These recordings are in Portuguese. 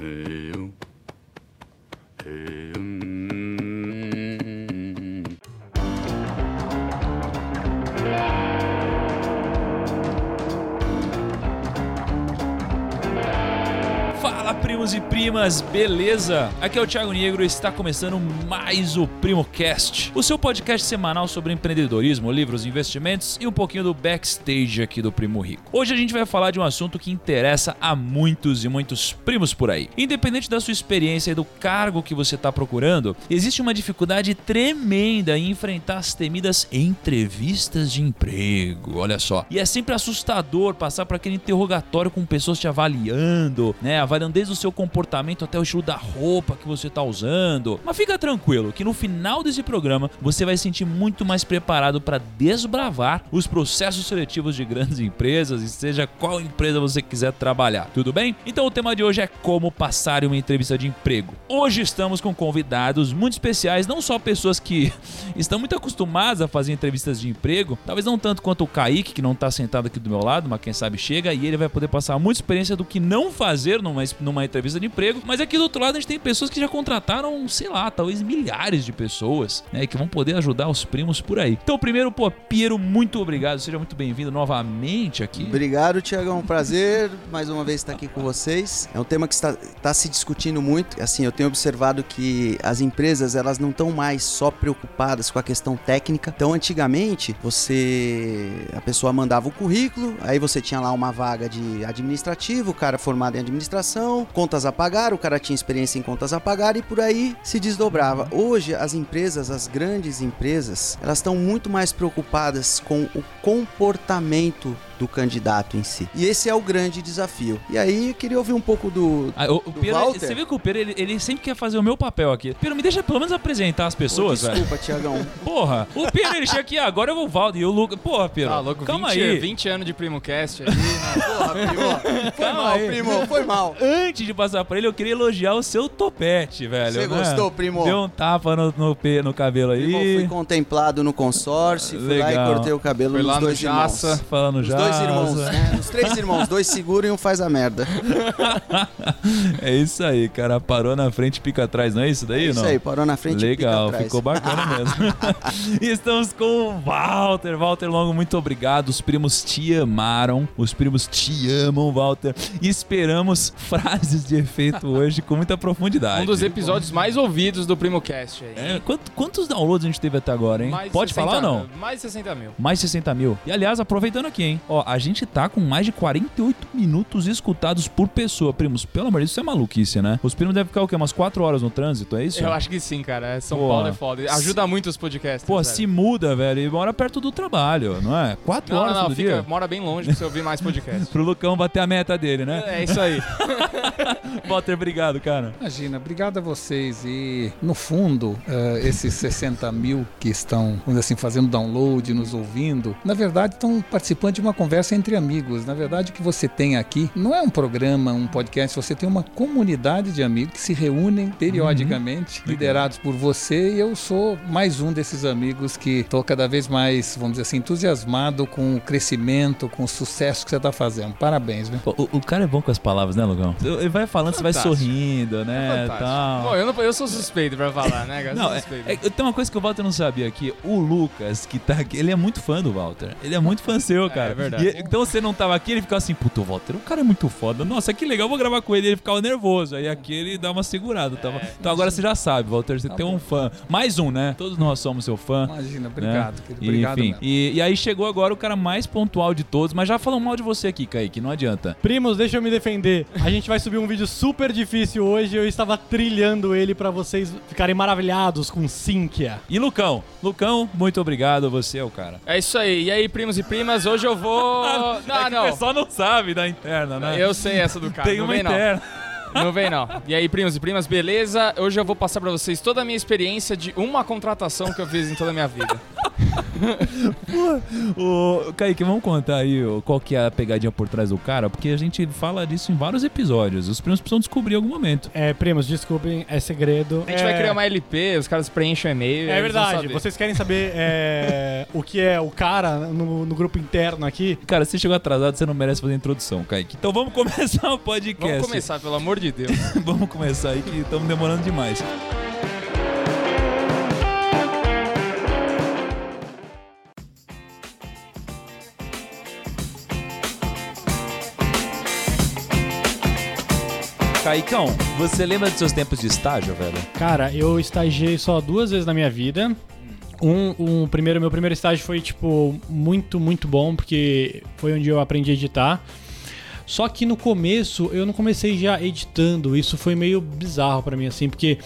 Eu. Eu. Fala, primos e primas, beleza? Aqui é o Thiago Negro e está começando mais o PrimoCast, o seu podcast semanal sobre empreendedorismo, livros, investimentos e um pouquinho do backstage aqui do Primo Rico. Hoje a gente vai falar de um assunto que interessa a muitos e muitos primos por aí. Independente da sua experiência e do cargo que você está procurando, existe uma dificuldade tremenda em enfrentar as temidas entrevistas de emprego, olha só. E é sempre assustador passar por aquele interrogatório com pessoas te avaliando, né? Avaliando desde o seu comportamento até o estilo da roupa que você tá usando. Mas fica tranquilo que no final desse programa você vai se sentir muito mais preparado para desbravar os processos seletivos de grandes empresas e seja qual empresa você quiser trabalhar. Tudo bem? Então o tema de hoje é como passar uma entrevista de emprego. Hoje estamos com convidados muito especiais, não só pessoas que estão muito acostumadas a fazer entrevistas de emprego, talvez não tanto quanto o Kaique, que não tá sentado aqui do meu lado, mas quem sabe chega e ele vai poder passar muita experiência do que não fazer numa, numa entrevista de emprego. Mas aqui do outro lado a gente tem pessoas que já contrataram, sei lá, talvez milhares de pessoas, né, que vão poder ajudar os primos por aí. Então, primeiro, pô, Piero, muito obrigado, seja muito bem-vindo novamente aqui. Obrigado, Tiagão. Prazer mais uma vez estar aqui com vocês. É um tema que está, está se discutindo muito. Assim, eu tenho observado que as empresas elas não estão mais só preocupadas com a questão técnica. Então, antigamente, você a pessoa mandava o currículo, aí você tinha lá uma vaga de administrativo, o cara formado em administração, contas a pagar, o cara tinha experiência em contas a pagar e por aí se desdobrava. Hoje, as empresas, as grandes empresas, elas estão muito mais preocupadas com o comportamento do candidato em si. E esse é o grande desafio. E aí, eu queria ouvir um pouco do, Ah, o, o do Piero, Walter. você viu que o Piero, ele, ele sempre quer fazer o meu papel aqui. Piero, me deixa pelo menos apresentar as pessoas, Pô. Desculpa, Tiagão. Porra, o Piero ele chega aqui, agora eu vou o Valdo e o Lucas. Porra, Piero. Tá louco, calma 20, aí. 20 anos de PrimoCast aí. né? Porra, primo. Foi Calma mal, aí. primo. Foi mal. Antes de passar pra ele, eu queria elogiar o seu topete, velho. Você né? gostou, primo? Deu um tapa no, no, no cabelo aí. Primo, fui contemplado no consórcio, fui lá e Legal. cortei o cabelo Foi dos lá no dois Jaça. irmãos. Falando Os já. dois irmãos, né? Os três irmãos, dois seguram e um faz a merda. é isso aí, cara. Parou na frente, pica atrás, não é isso daí? É isso não? aí, parou na frente e pica Legal, atrás. ficou bacana mesmo. E Estamos com o Walter. Walter Longo, muito obrigado. Os primos te amaram. Os primos te amam, Walter. E esperamos frases de efeito hoje com muita profundidade. Um dos episódios mais ouvidos do PrimoCast aí. É, quanto- quantos downloads a gente teve até agora, hein? Mais de Pode 60 falar ou não? Mais de 60 mil. Mais 60 mil. E aliás, aproveitando aqui, hein? Ó, a gente tá com mais de 48 minutos escutados por pessoa, primos. Pelo amor de Deus, isso é maluquice, né? Os primos devem ficar o quê? Umas 4 horas no trânsito, é isso? Eu acho que sim, cara. São Pô. Paulo é foda. Ajuda muito os podcasts. Pô, velho. se muda, velho, e mora perto do trabalho, não é? 4 Não, horas não, não. Fica, dia. mora bem longe pra você ouvir mais podcasts. Pro Lucão bater a meta dele, né? É isso aí. Walter, obrigado, cara. Imagina, obrigado a vocês. E, no fundo, eh, esses 60 mil que estão, vamos dizer assim, fazendo download, nos ouvindo, na verdade estão participando de uma conversa entre amigos. Na verdade, o que você tem aqui não é um programa, um podcast, você tem uma comunidade de amigos que se reúnem periodicamente, liderados por você, e eu sou mais um desses amigos que estou cada vez mais, vamos dizer assim, entusiasmado com o crescimento, com o sucesso que você está fazendo. Parabéns, viu? O, o- cara é bom com as palavras, né, Lucão? Ele vai falando, você vai Fantástico. sorrindo, né? Fantástico. tal. Bom, eu, não, eu sou suspeito pra falar, né, Não, é, é- tem uma coisa que o Walter não sabia aqui. O Lucas, que tá aqui, ele é muito fã do Walter. Ele é muito fã seu, cara. é verdade. E- então você não tava aqui, ele ficava assim, puto, o Walter, o cara é muito foda. Nossa, que legal, vou gravar com ele. Ele ficava nervoso. Aí aqui ele dá uma segurada. tava- então agora você já sabe, Walter, você Tá tem um bom. fã. Mais um, né? Todos nós somos seu fã. Imagina, né? obrigado, querido. Obrigado Enfim, mesmo. e, e aí chegou agora o cara mais pontual de todos, mas já falou mal de você aqui, Kaique, não adianta. Primos, deixa eu me defender. A gente vai subir um vídeo super difícil hoje. Eu estava trilhando ele pra vocês ficarem maravilhados com Cynthia. E Lucão? Lucão, muito obrigado, você é o cara. É isso aí. E aí, primos e primas, hoje eu vou. é Não, que não. O pessoal não sabe da interna, né? Eu sei essa do cara. Tem não uma vem, não. interna. Não vem não. E aí, primos e primas, beleza? Hoje eu vou passar pra vocês toda a minha experiência de uma contratação que eu fiz em toda a minha vida. Ô, Kaique, vamos contar aí qual que é a pegadinha por trás do cara, porque a gente fala disso em vários episódios. Os primos precisam descobrir em algum momento. É, primos, desculpem, é segredo. A gente é... vai criar uma LP, os caras preenchem o e-mail. É verdade, saber. vocês querem saber é, o que é o cara no, no grupo interno aqui? Cara, você chegou atrasado, você não merece fazer a introdução, Kaique. Então vamos começar o podcast. Vamos começar, pelo amor de Deus. vamos começar aí que estamos demorando demais. Caicão, você lembra dos seus tempos de estágio, velho? Cara, eu estagiei só duas vezes na minha vida. Um, um primeiro, meu primeiro estágio foi, tipo, muito, muito bom, porque foi onde eu aprendi a editar. Só que no começo eu não comecei já editando, isso foi meio bizarro pra mim, assim, porque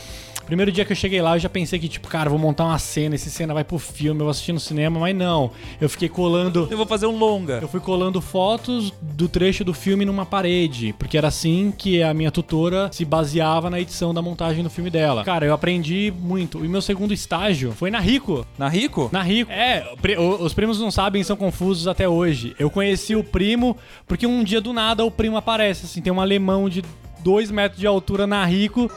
primeiro dia que eu cheguei lá eu já pensei que, tipo, cara, vou montar uma cena, essa cena vai pro filme, eu vou assistir no cinema, mas não. Eu fiquei colando. Eu vou fazer um longa. Eu fui colando fotos do trecho do filme numa parede, porque era assim que a minha tutora se baseava na edição da montagem do filme dela. Cara, eu aprendi muito. E meu segundo estágio foi na Rico. Na Rico? Na Rico. É, os primos não sabem, são confusos até hoje. Eu conheci o primo porque um dia do nada o primo aparece, assim, tem um alemão de 2 metros de altura na Rico.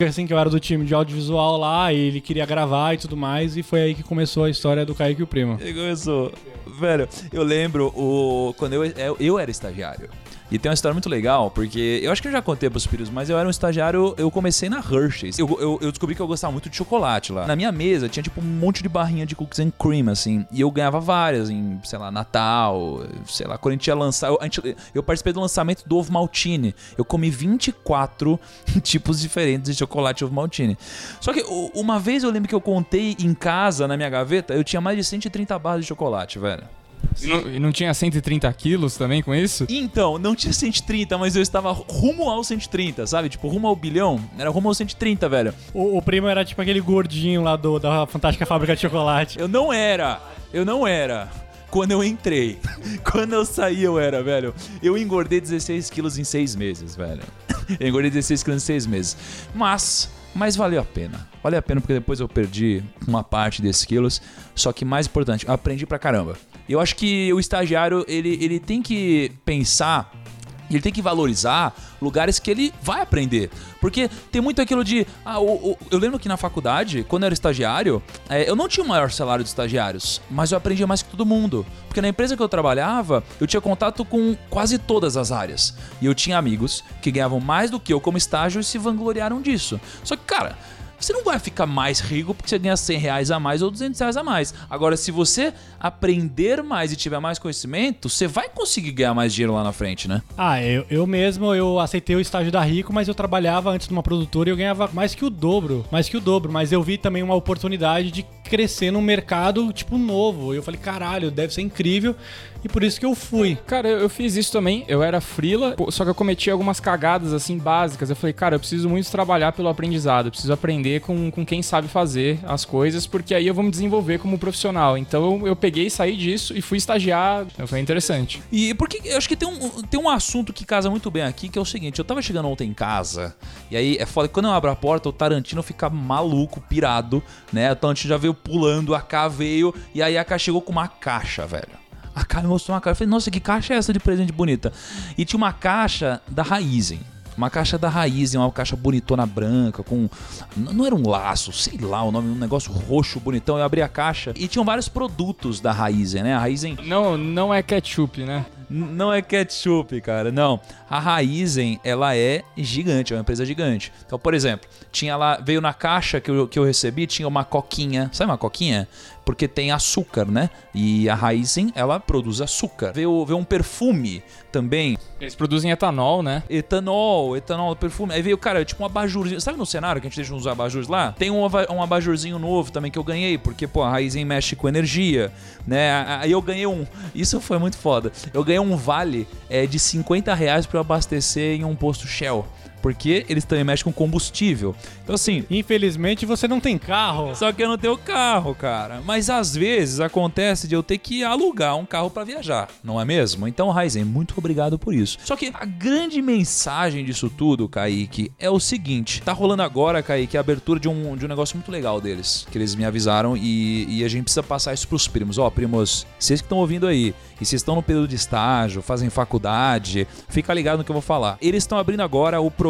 assim que eu era do time de audiovisual lá, e ele queria gravar e tudo mais, e foi aí que começou a história do Kaique e o primo. Ele começou. Velho, eu lembro o quando eu, eu, eu era estagiário. E tem uma história muito legal, porque eu acho que eu já contei pros filhos, mas eu era um estagiário, eu comecei na Hershey's. Eu, eu, eu descobri que eu gostava muito de chocolate lá. Na minha mesa tinha tipo um monte de barrinha de cookies and cream, assim. E eu ganhava várias em, sei lá, Natal, sei lá, quando a gente ia lançar. Eu, gente- eu participei do lançamento do ovo maltine. Eu comi 24 tipos diferentes de chocolate ovo maltine. Só que uma vez eu lembro que eu contei em casa, na minha gaveta, eu tinha mais de 130 barras de chocolate, velho. E não, e não tinha 130 quilos também com isso? Então, não tinha 130, mas eu estava rumo ao 130, sabe? Tipo, rumo ao bilhão. Era rumo ao 130, velho. O, o primo era tipo aquele gordinho lá do, da Fantástica Fábrica de Chocolate. Eu não era. Eu não era. Quando eu entrei. Quando eu saí, eu era, velho. Eu engordei 16 quilos em 6 meses, velho. Eu engordei 16 quilos em 6 meses. Mas. Mas valeu a pena. Valeu a pena porque depois eu perdi uma parte desses quilos. Só que mais importante, eu aprendi pra caramba. Eu acho que o estagiário, ele, ele tem que pensar ele tem que valorizar lugares que ele vai aprender. Porque tem muito aquilo de. Ah, o- o- eu lembro que na faculdade, quando eu era estagiário, é, eu não tinha o maior salário de estagiários, mas eu aprendia mais que todo mundo. Porque na empresa que eu trabalhava, eu tinha contato com quase todas as áreas. E eu tinha amigos que ganhavam mais do que eu como estágio e se vangloriaram disso. Só que, cara. Você não vai ficar mais rico porque você ganha 100 reais a mais ou 200 reais a mais. Agora, se você aprender mais e tiver mais conhecimento, você vai conseguir ganhar mais dinheiro lá na frente, né? Ah, eu, eu mesmo, eu aceitei o estágio da Rico, mas eu trabalhava antes numa produtora e eu ganhava mais que o dobro. Mais que o dobro, mas eu vi também uma oportunidade de crescer num mercado, tipo, novo. E eu falei, caralho, deve ser incrível. E por isso que eu fui. Cara, eu, eu fiz isso também. Eu era frila, só que eu cometi algumas cagadas assim básicas. Eu falei, cara, eu preciso muito trabalhar pelo aprendizado. Eu preciso aprender com, com quem sabe fazer as coisas, porque aí eu vou me desenvolver como profissional. Então eu, eu peguei, saí disso e fui estagiar. Então, foi interessante. E porque eu acho que tem um, tem um assunto que casa muito bem aqui, que é o seguinte: eu tava chegando ontem em casa, e aí é foda que quando eu abro a porta, o Tarantino fica maluco, pirado, né? O Tarantino já veio pulando, a K veio, e aí a K chegou com uma caixa, velho. A me mostrou uma caixa. Eu falei, nossa, que caixa é essa de presente bonita? E tinha uma caixa da Raizen. Uma caixa da Raizen, uma caixa bonitona branca, com. Não era um laço, sei lá o nome, um negócio roxo bonitão. Eu abri a caixa e tinham vários produtos da Raizen, né? A Raizen Não, não é ketchup, né? Não é ketchup, cara, não. A Raizen, ela é gigante, é uma empresa gigante. Então, por exemplo, tinha lá, veio na caixa que eu, que eu recebi, tinha uma coquinha. Sabe uma coquinha? Porque tem açúcar, né? E a Raizen, ela produz açúcar. Veio, veio um perfume também, Eles produzem etanol, né? etanol, etanol, perfume. Aí veio, cara, tipo um abajurzinho. Sabe no cenário que a gente deixa uns abajures lá? Tem um, um abajurzinho novo também que eu ganhei, porque, pô, a Raizen mexe com energia, né? Aí eu ganhei um. Isso foi muito foda. Eu ganhei um vale é, de 50 reais eu abastecer em um posto Shell. Porque eles também mexem com combustível. Então, assim, Infelizmente você não tem carro. só que eu não tenho carro, cara. Mas às vezes acontece de eu ter que alugar um carro pra viajar, não é mesmo? Então, Raizen, muito obrigado por isso. Só que a grande mensagem disso tudo, Kaique, é o seguinte: tá rolando agora, Kaique, a abertura de um, de um negócio muito legal deles, que eles me avisaram e, e a gente precisa passar isso pros primos. Ó, primos, vocês que estão ouvindo aí, e vocês estão no período de estágio, fazem faculdade, fica ligado no que eu vou falar. Eles estão abrindo agora o programa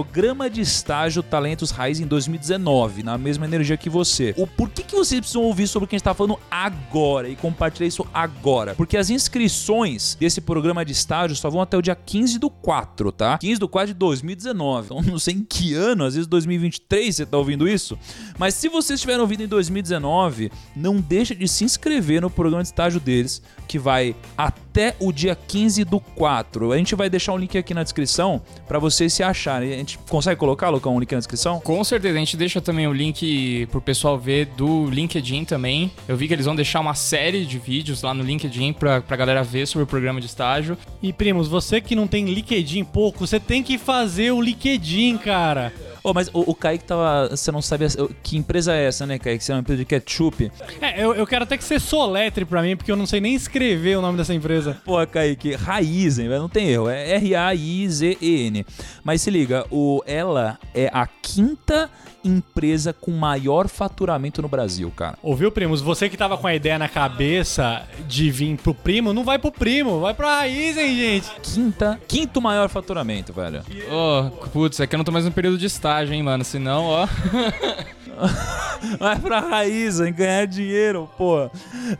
de estágio Talentos Raiz em 2019, na mesma energia que você. O por que, que vocês precisam ouvir sobre o que a gente tá falando agora e compartilhar isso agora? Porque as inscrições desse programa de estágio só vão até o dia 15 do 4, tá? 15 do 4 de 2019. Então não sei em que ano, às vezes 2023 você tá ouvindo isso. Mas se vocês estiverem ouvindo em 2019, não deixa de se inscrever no programa de estágio deles, que vai até o dia 15 do 4. A gente vai deixar um link aqui na descrição para vocês se acharem. A gente consegue colocar, Lucão, um link na descrição? Com certeza, a gente deixa também o link pro pessoal ver do LinkedIn também. Eu vi que eles vão deixar uma série de vídeos lá no LinkedIn pra, pra galera ver sobre o programa de estágio. E primos, você que não tem LinkedIn pouco, você tem que fazer o LinkedIn, cara. Oh, mas o, o Kaique tava. Você não sabe que empresa é essa, né, Kaique? Você é uma empresa de ketchup. É, eu, eu quero até que você soletre pra mim, porque eu não sei nem escrever o nome dessa empresa. Pô, Kaique, Raizen, não tem erro, é R-A-I-Z-E-N. Mas se liga, o, ela é a quinta empresa com maior faturamento no Brasil, cara. Ouviu, primos? Você que tava com a ideia na cabeça de vir pro primo, não vai pro primo, vai pra raiz, hein, gente? Quinta, quinto maior faturamento, velho. Ô, putz, é que eu não tô mais no período de estágio, hein, mano. Senão, ó. Vai pra raiz, em ganhar dinheiro, pô.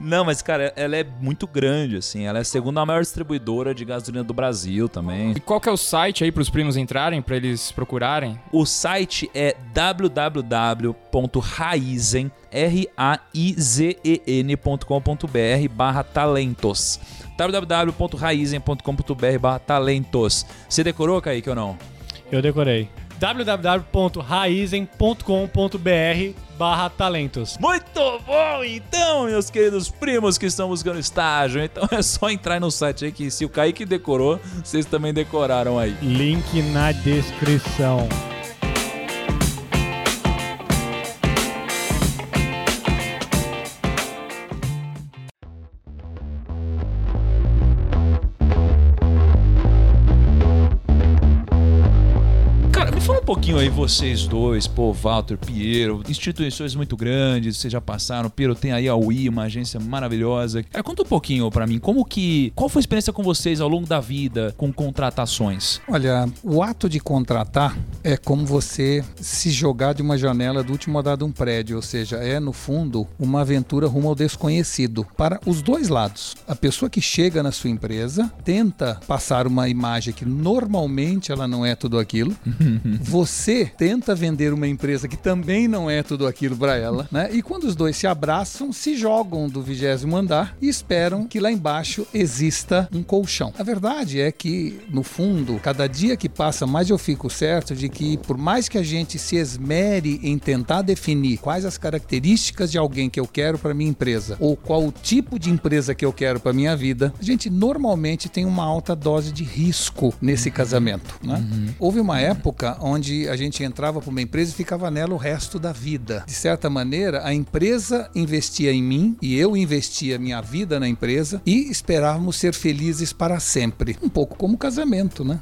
Não, mas, cara, ela é muito grande, assim. Ela é a segunda maior distribuidora de gasolina do Brasil também. E qual que é o site aí pros primos entrarem, pra eles procurarem? O site é www.raizen, R-A-I-Z-E-N.com.br barra talentos www.raizen.com.br barra talentos Você decorou, Kaique, ou não? Eu decorei. www.raizen.com.br barra talentos. Muito bom, então, meus queridos primos que estão buscando estágio. Então é só entrar no site aí que se o Kaique decorou, vocês também decoraram aí. Link na descrição. Pouquinho aí, vocês dois, pô, Walter, Piero, instituições muito grandes, vocês já passaram. Piero tem aí a UI, uma agência maravilhosa. Cara, conta um pouquinho pra mim, como que. Qual foi a experiência com vocês ao longo da vida com contratações? Olha, o ato de contratar é como você se jogar de uma janela do último andar de um prédio, ou seja, é no fundo uma aventura rumo ao desconhecido para os dois lados. A pessoa que chega na sua empresa tenta passar uma imagem que normalmente ela não é tudo aquilo. Você tenta vender uma empresa que também não é tudo aquilo para ela, né? E quando os dois se abraçam, se jogam do vigésimo andar e esperam que lá embaixo exista um colchão. A verdade é que, no fundo, cada dia que passa, mais eu fico certo de que, por mais que a gente se esmere em tentar definir quais as características de alguém que eu quero para minha empresa ou qual o tipo de empresa que eu quero para minha vida, a gente normalmente tem uma alta dose de risco nesse casamento. Né? Houve uma época onde a gente entrava para uma empresa e ficava nela o resto da vida. De certa maneira, a empresa investia em mim e eu investia minha vida na empresa e esperávamos ser felizes para sempre. Um pouco como casamento, né?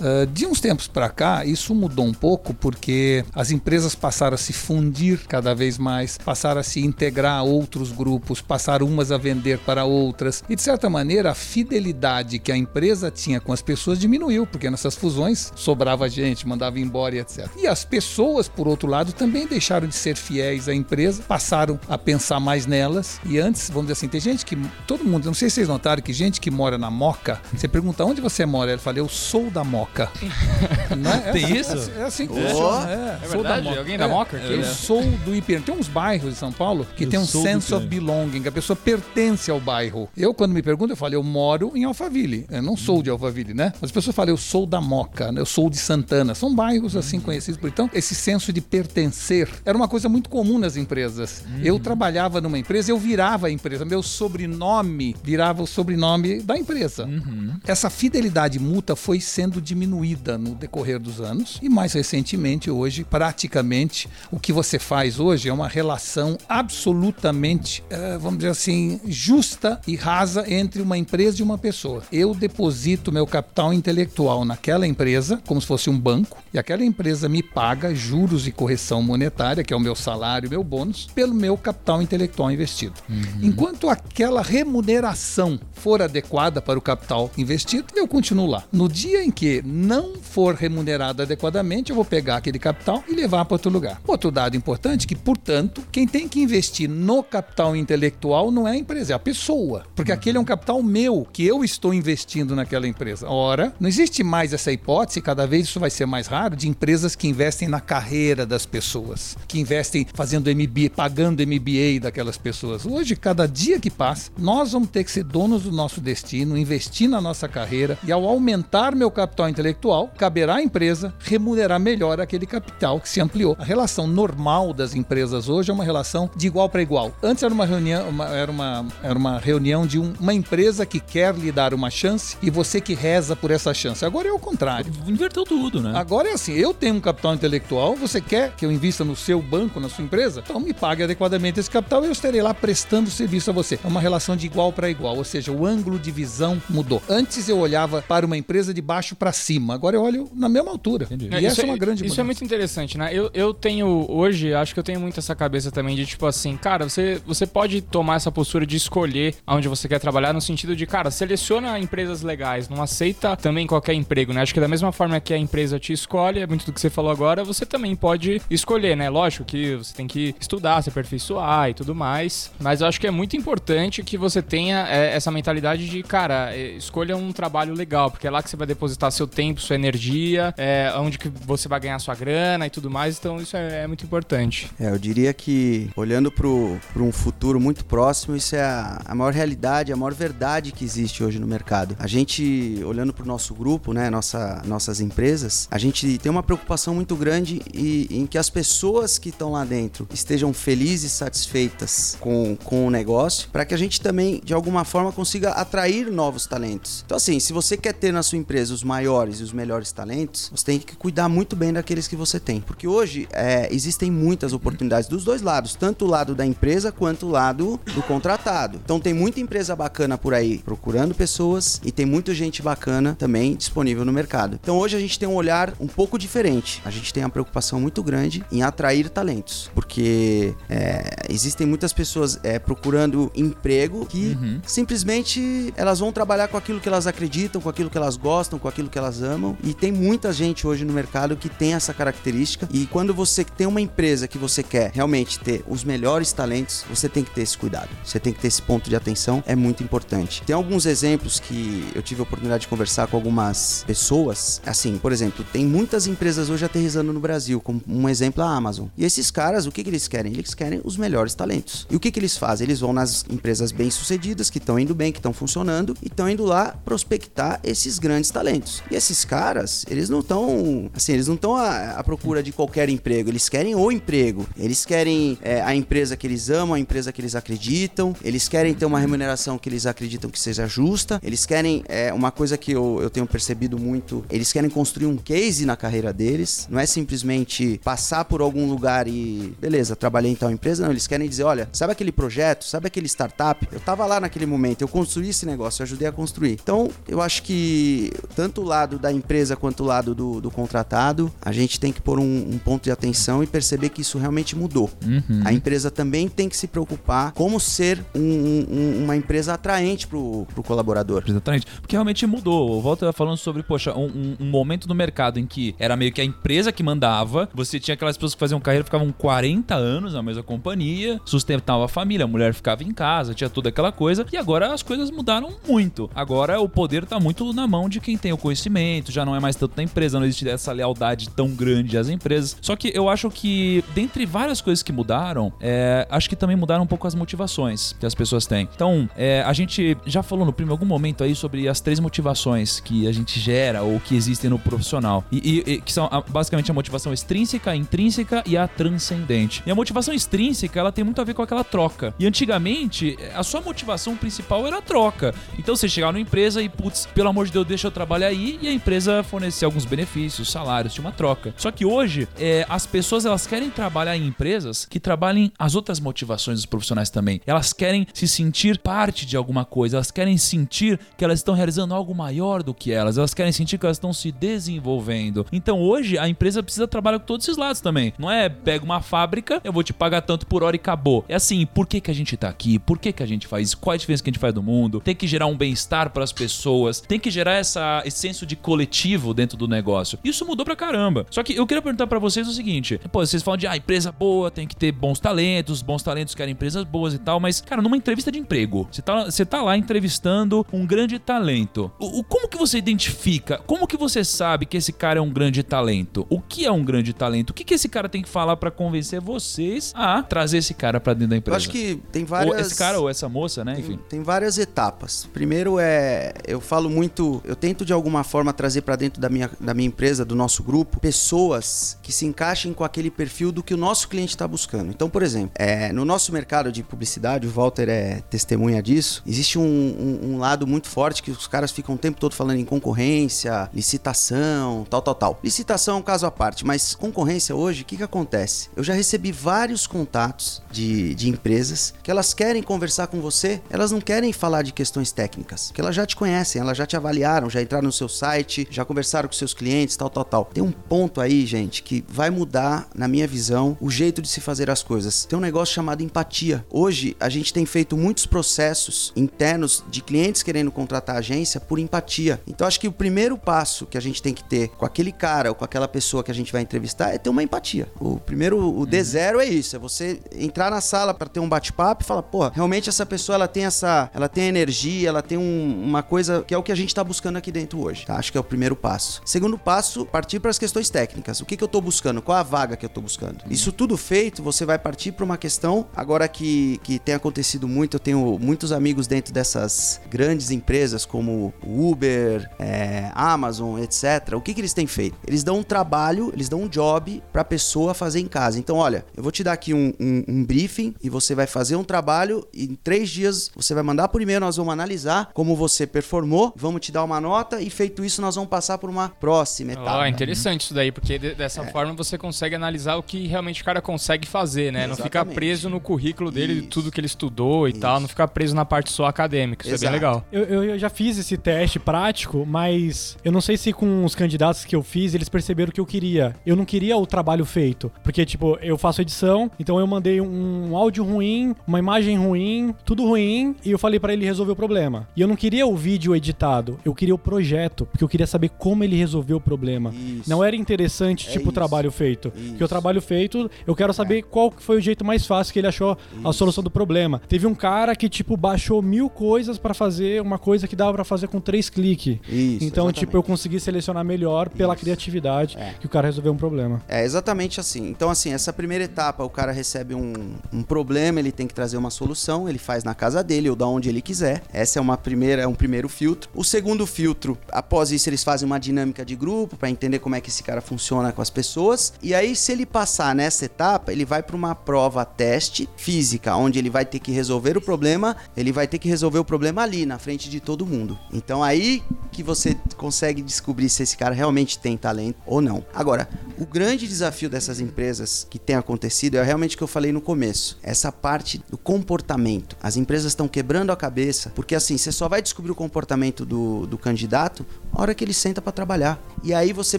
Uh, de uns tempos para cá, isso mudou um pouco porque as empresas passaram a se fundir cada vez mais, passaram a se integrar a outros grupos, passaram umas a vender para outras. E de certa maneira, a fidelidade que a empresa tinha com as pessoas diminuiu, porque nessas fusões sobrava gente, mandava embora e etc. E as pessoas, por outro lado, também deixaram de ser fiéis à empresa, passaram a pensar mais nelas. E antes, vamos dizer assim, tem gente que. Todo mundo, não sei se vocês notaram que gente que mora na Moca, você pergunta onde você mora, ele fala, eu sou da Moca. Não é? É Tem assim- isso? É, assim que Oh. funciona. É, É sou da verdade? Moca. Alguém da Moca? Eu sou do Ipiranga. Tem uns bairros de São Paulo que Eu tem um sense of belonging, que a pessoa pertence ao bairro. Eu, quando me perguntam, eu falo, eu moro em Alphaville. Eu não sou de Alphaville, né? Mas as pessoas falam, eu sou da Moca, né? eu sou de Santana. São bairros assim conhecidos por então esse senso de pertencer era uma coisa muito comum nas empresas. Uhum. Eu trabalhava numa empresa, eu virava a empresa, meu sobrenome virava o sobrenome da empresa. Uhum. Essa fidelidade mútua foi sendo diminuída no decorrer dos anos e mais recentemente hoje praticamente o que você faz hoje é uma relação absolutamente, uh, vamos dizer assim, justa e rasa entre uma empresa e uma pessoa. Eu deposito meu capital intelectual naquela empresa como se fosse um banco e aquela empresa me paga juros e correção monetária, que é o meu salário, meu bônus, pelo meu capital intelectual investido. Uhum. Enquanto aquela remuneração for adequada para o capital investido, eu continuo lá. No dia em que não for remunerado adequadamente, eu vou pegar aquele capital e levar para outro lugar. Outro dado importante que, portanto, quem tem que investir no capital intelectual não é a empresa, é a pessoa, porque aquele é um capital meu que eu estou investindo naquela empresa. Ora, não existe mais essa hipótese, cada vez isso vai ser mais raro, de empresas que investem na carreira das pessoas, que investem fazendo MBA, pagando MBA daquelas pessoas. Hoje, cada dia que passa, nós vamos ter que ser donos do nosso destino, investir na nossa carreira e ao aumentar meu capital intelectual, caberá à empresa remunerar melhor aquele capital que se ampliou. A relação normal das empresas hoje é uma relação de igual para igual. Antes era uma reunião, uma, era, uma, era uma reunião de um, uma empresa que quer lhe dar uma chance e você que reza por essa chance. Agora é o contrário. Inverteu tudo, né? Agora é assim, eu tenho um capital intelectual, você quer que eu invista no seu banco, na sua empresa? Então me pague adequadamente esse capital e eu estarei lá prestando serviço a você. É uma relação de igual para igual, ou seja, o ângulo de visão mudou. Antes eu olhava para uma empresa de baixo para cima, agora eu olho na mesma altura. Entendi. E essa é, é uma grande Isso é mudança. é muito interessante, né? Eu, eu tenho, hoje, acho que eu tenho muito essa cabeça também de tipo assim, cara, você, você pode tomar essa postura de escolher onde você quer trabalhar no sentido de, cara, seleciona empresas legais, não aceita também qualquer emprego, né? Acho que da mesma forma que a empresa te escolhe, é muito do que você falou agora, você também pode escolher, né? Lógico que você tem que estudar, se aperfeiçoar e tudo mais, mas eu acho que é muito importante que você tenha é, essa mentalidade de, cara, é, escolha um trabalho legal, porque é lá que você vai depositar seu tempo, sua energia, é onde que você vai ganhar sua grana e tudo mais, então isso é, é muito importante. É, eu diria que, olhando para um futuro muito próximo, isso é a, a maior realidade, a maior verdade que existe hoje no mercado. A gente, olhando para o nosso grupo, né, nossa, nossas empresas, a gente tem uma preocupação muito grande e, em que as pessoas que estão lá dentro estejam felizes, satisfeitas com, com o negócio, para que a gente também, de alguma forma, consiga atrair novos talentos. Então, assim, se você quer ter na sua empresa os maiores e os melhores talentos, você tem que cuidar muito bem daqueles que você tem. Porque hoje é, existem muitas oportunidades dos dois lados, tanto o lado da empresa quanto o lado do contratado. Então, tem muita empresa bacana por aí procurando pessoas e tem muita gente bacana também disponível no mercado. Então, hoje a gente tem um olhar um pouco diferente. A gente tem uma preocupação muito grande em atrair talentos, porque é, existem muitas pessoas é, procurando emprego que uhum. simplesmente elas vão trabalhar com aquilo que elas acreditam, com aquilo que elas gostam, com aquilo que elas amam. E tem muita gente hoje no mercado que tem essa característica. E quando você tem uma empresa que você quer realmente ter os melhores talentos, você tem que ter esse cuidado. Você tem que ter esse ponto de atenção, é muito importante. Tem alguns exemplos que eu tive a oportunidade de conversar com algumas pessoas. Assim, por exemplo, tem muitas empresas hoje aterrizando no Brasil, como um exemplo a Amazon. E esses caras, o que, que eles querem? Eles querem os melhores talentos. E o que, que eles fazem? Eles vão nas empresas bem-sucedidas, que estão indo bem, que estão funcionando, e estão indo lá prospectar esses grandes talentos. E esses caras, eles não estão, assim, eles não estão à, à, procura de qualquer emprego, eles querem o emprego. Eles querem é, a empresa que eles amam, a empresa que eles acreditam, eles querem ter uma remuneração que eles acreditam que seja justa, eles querem, é, uma coisa que eu, eu tenho percebido muito, eles querem construir um case na carreira deles, não é simplesmente passar por algum lugar e, beleza, trabalhei em tal empresa, não, eles querem dizer, olha, sabe aquele projeto, sabe aquele startup? Eu tava lá naquele momento, eu construí esse negócio, eu ajudei a construir. Então, eu acho que tanto o lado da empresa quanto o lado do, do contratado, a gente tem que pôr um, um, ponto de atenção e perceber que isso realmente mudou. Uhum. A empresa também tem que se preocupar como ser um, um, uma empresa atraente pro, pro colaborador. Exatamente. Porque realmente mudou. O Walter falando sobre, poxa, um, um, momento no mercado em que era meio que a empresa que mandava, você tinha aquelas pessoas que faziam carreira, ficavam 40 anos na mesma companhia, sustentavam a família, a mulher ficava em casa, tinha toda aquela coisa, e agora as coisas mudaram muito. Agora o poder tá muito na mão de quem tem o conhecimento, já não é mais tanto da empresa, não existe essa lealdade tão grande às empresas. Só que eu acho que, dentre várias coisas que mudaram, é, acho que também mudaram um pouco as motivações que as pessoas têm. Então, é, a gente já falou no primeiro algum momento aí sobre as três motivações que a gente gera ou que existem no profissional. E e, e, que são a, basicamente a motivação extrínseca, a intrínseca e a transcendente. E a motivação extrínseca, ela tem muito a ver com aquela troca. E antigamente, a sua motivação principal era a troca. Então você chegava numa empresa e, putz, pelo amor de Deus, deixa eu trabalhar aí, e a empresa fornecer alguns benefícios, salários, tinha uma troca. Só que hoje, é, as pessoas elas querem trabalhar em empresas que trabalhem as outras motivações dos profissionais também. Elas querem se sentir parte de alguma coisa, elas querem sentir que elas estão realizando algo maior do que elas, elas querem sentir que elas estão se desenvolvendo. Então hoje a empresa precisa trabalhar com todos esses lados também. Não é pega uma fábrica, eu vou te pagar tanto por hora e acabou. É assim, por que, que a gente tá aqui? Por que, que a gente faz? Qual a diferença que a gente faz do mundo? Tem que gerar um bem-estar para as pessoas, tem que gerar essa, esse senso de coletivo dentro do negócio. Isso mudou pra caramba. Só que eu queria perguntar para vocês o seguinte: pô, vocês falam de ah, empresa boa, tem que ter bons talentos, bons talentos querem empresas boas e tal, mas, cara, numa entrevista de emprego, você tá, você tá lá entrevistando um grande talento. O, o, como que você identifica? Como que você sabe que esse cara é um grande talento? O que é um grande talento? O que, que esse cara tem que falar para convencer vocês a trazer esse cara para dentro da empresa? Eu acho que tem várias. Ou esse cara ou essa moça, né? Tem, Enfim. tem várias etapas. Primeiro é. Eu falo muito. Eu tento de alguma forma trazer para dentro da minha, da minha empresa, do nosso grupo, pessoas que se encaixem com aquele perfil do que o nosso cliente está buscando. Então, por exemplo, é, no nosso mercado de publicidade, o Walter é testemunha disso, existe um, um, um lado muito forte que os caras ficam o tempo todo falando em concorrência, licitação, tal, tal, tal. Licitação é um caso à parte, mas concorrência hoje, o que, que acontece? Eu já recebi vários contatos de, de empresas que elas querem conversar com você, elas não querem falar de questões técnicas, porque elas já te conhecem, elas já te avaliaram, já entraram no seu site, já conversaram com seus clientes, tal, tal, tal. Tem um ponto aí, gente, que vai mudar, na minha visão, o jeito de se fazer as coisas. Tem um negócio chamado empatia. Hoje, a gente tem feito muitos processos internos de clientes querendo contratar a agência por empatia. Então, acho que o primeiro passo que a gente tem que ter com aquele cara ou com aquela pessoa que a gente vai entrevistar é ter uma empatia. O primeiro, o D0 é isso, é você entrar na sala para ter um bate-papo e falar, pô, realmente essa pessoa ela tem essa, ela tem energia, ela tem um, uma coisa que é o que a gente tá buscando aqui dentro hoje, tá? Acho que é o primeiro passo. Segundo passo, partir para as questões técnicas. O que, que eu tô buscando? Qual a vaga que eu tô buscando? Isso tudo feito, você vai partir para uma questão agora que, que tem acontecido muito, eu tenho muitos amigos dentro dessas grandes empresas como Uber, é, Amazon, etc. O que, que eles têm feito? Eles dão um trabalho, eles dão um job para a pessoa fazer em casa. Então, olha, eu vou te dar aqui um, um, um briefing e você vai fazer um trabalho e em três dias você vai mandar por e-mail, nós vamos analisar como você performou, vamos te dar uma nota e feito isso nós vamos passar por uma próxima etapa. Ó, interessante isso daí, porque de- dessa forma você consegue analisar o que realmente o cara consegue fazer, né? Não ficar Exatamente. preso no currículo dele, Isso. tudo que ele estudou e tal, não ficar preso na parte só acadêmica. Isso é Exato. bem legal. Eu, eu- eu já fiz esse teste prático, mas eu não sei se com os candidatos que eu fiz eles perceberam o que eu queria. Eu não queria o trabalho feito. Porque, tipo, eu faço edição, então eu mandei um áudio ruim, uma imagem ruim, tudo ruim, e eu falei pra ele resolver o problema. E eu não queria o vídeo editado, eu queria o projeto, porque eu queria saber como ele resolveu o problema. Isso. Não era interessante, É tipo, o isso. trabalho feito. Porque o Isso. trabalho feito, eu quero saber qual que foi o jeito mais fácil que ele achou a solução do problema. Teve um cara que, tipo, baixou mil coisas pra fazer uma coisa que dava pra fazer com três cliques. Isso, então, exatamente. tipo, eu consegui selecionar melhor pela Isso. Criatividade É. que o cara resolveu um problema. É exatamente assim. Então, assim, essa primeira etapa, o cara recebe um, um problema, ele tem que trazer uma solução, ele faz na casa dele ou da onde ele quiser. Essa é uma primeira, é um primeiro filtro. O segundo filtro, após isso, eles fazem uma dinâmica de grupo para entender como é que esse cara funciona com as pessoas. E aí, se ele passar nessa etapa, ele vai para uma prova teste física, onde ele vai ter que resolver o problema, ele vai ter que resolver o problema ali, na frente de todo mundo. Então, aí que você consegue descobrir se esse cara realmente tem talento ou não. Agora, o grande desafio dessas empresas que tem acontecido é realmente o que eu falei no começo. Essa parte do comportamento. As empresas estão quebrando a cabeça, porque assim, você só vai descobrir o comportamento do, do candidato na hora que ele senta para trabalhar. E aí você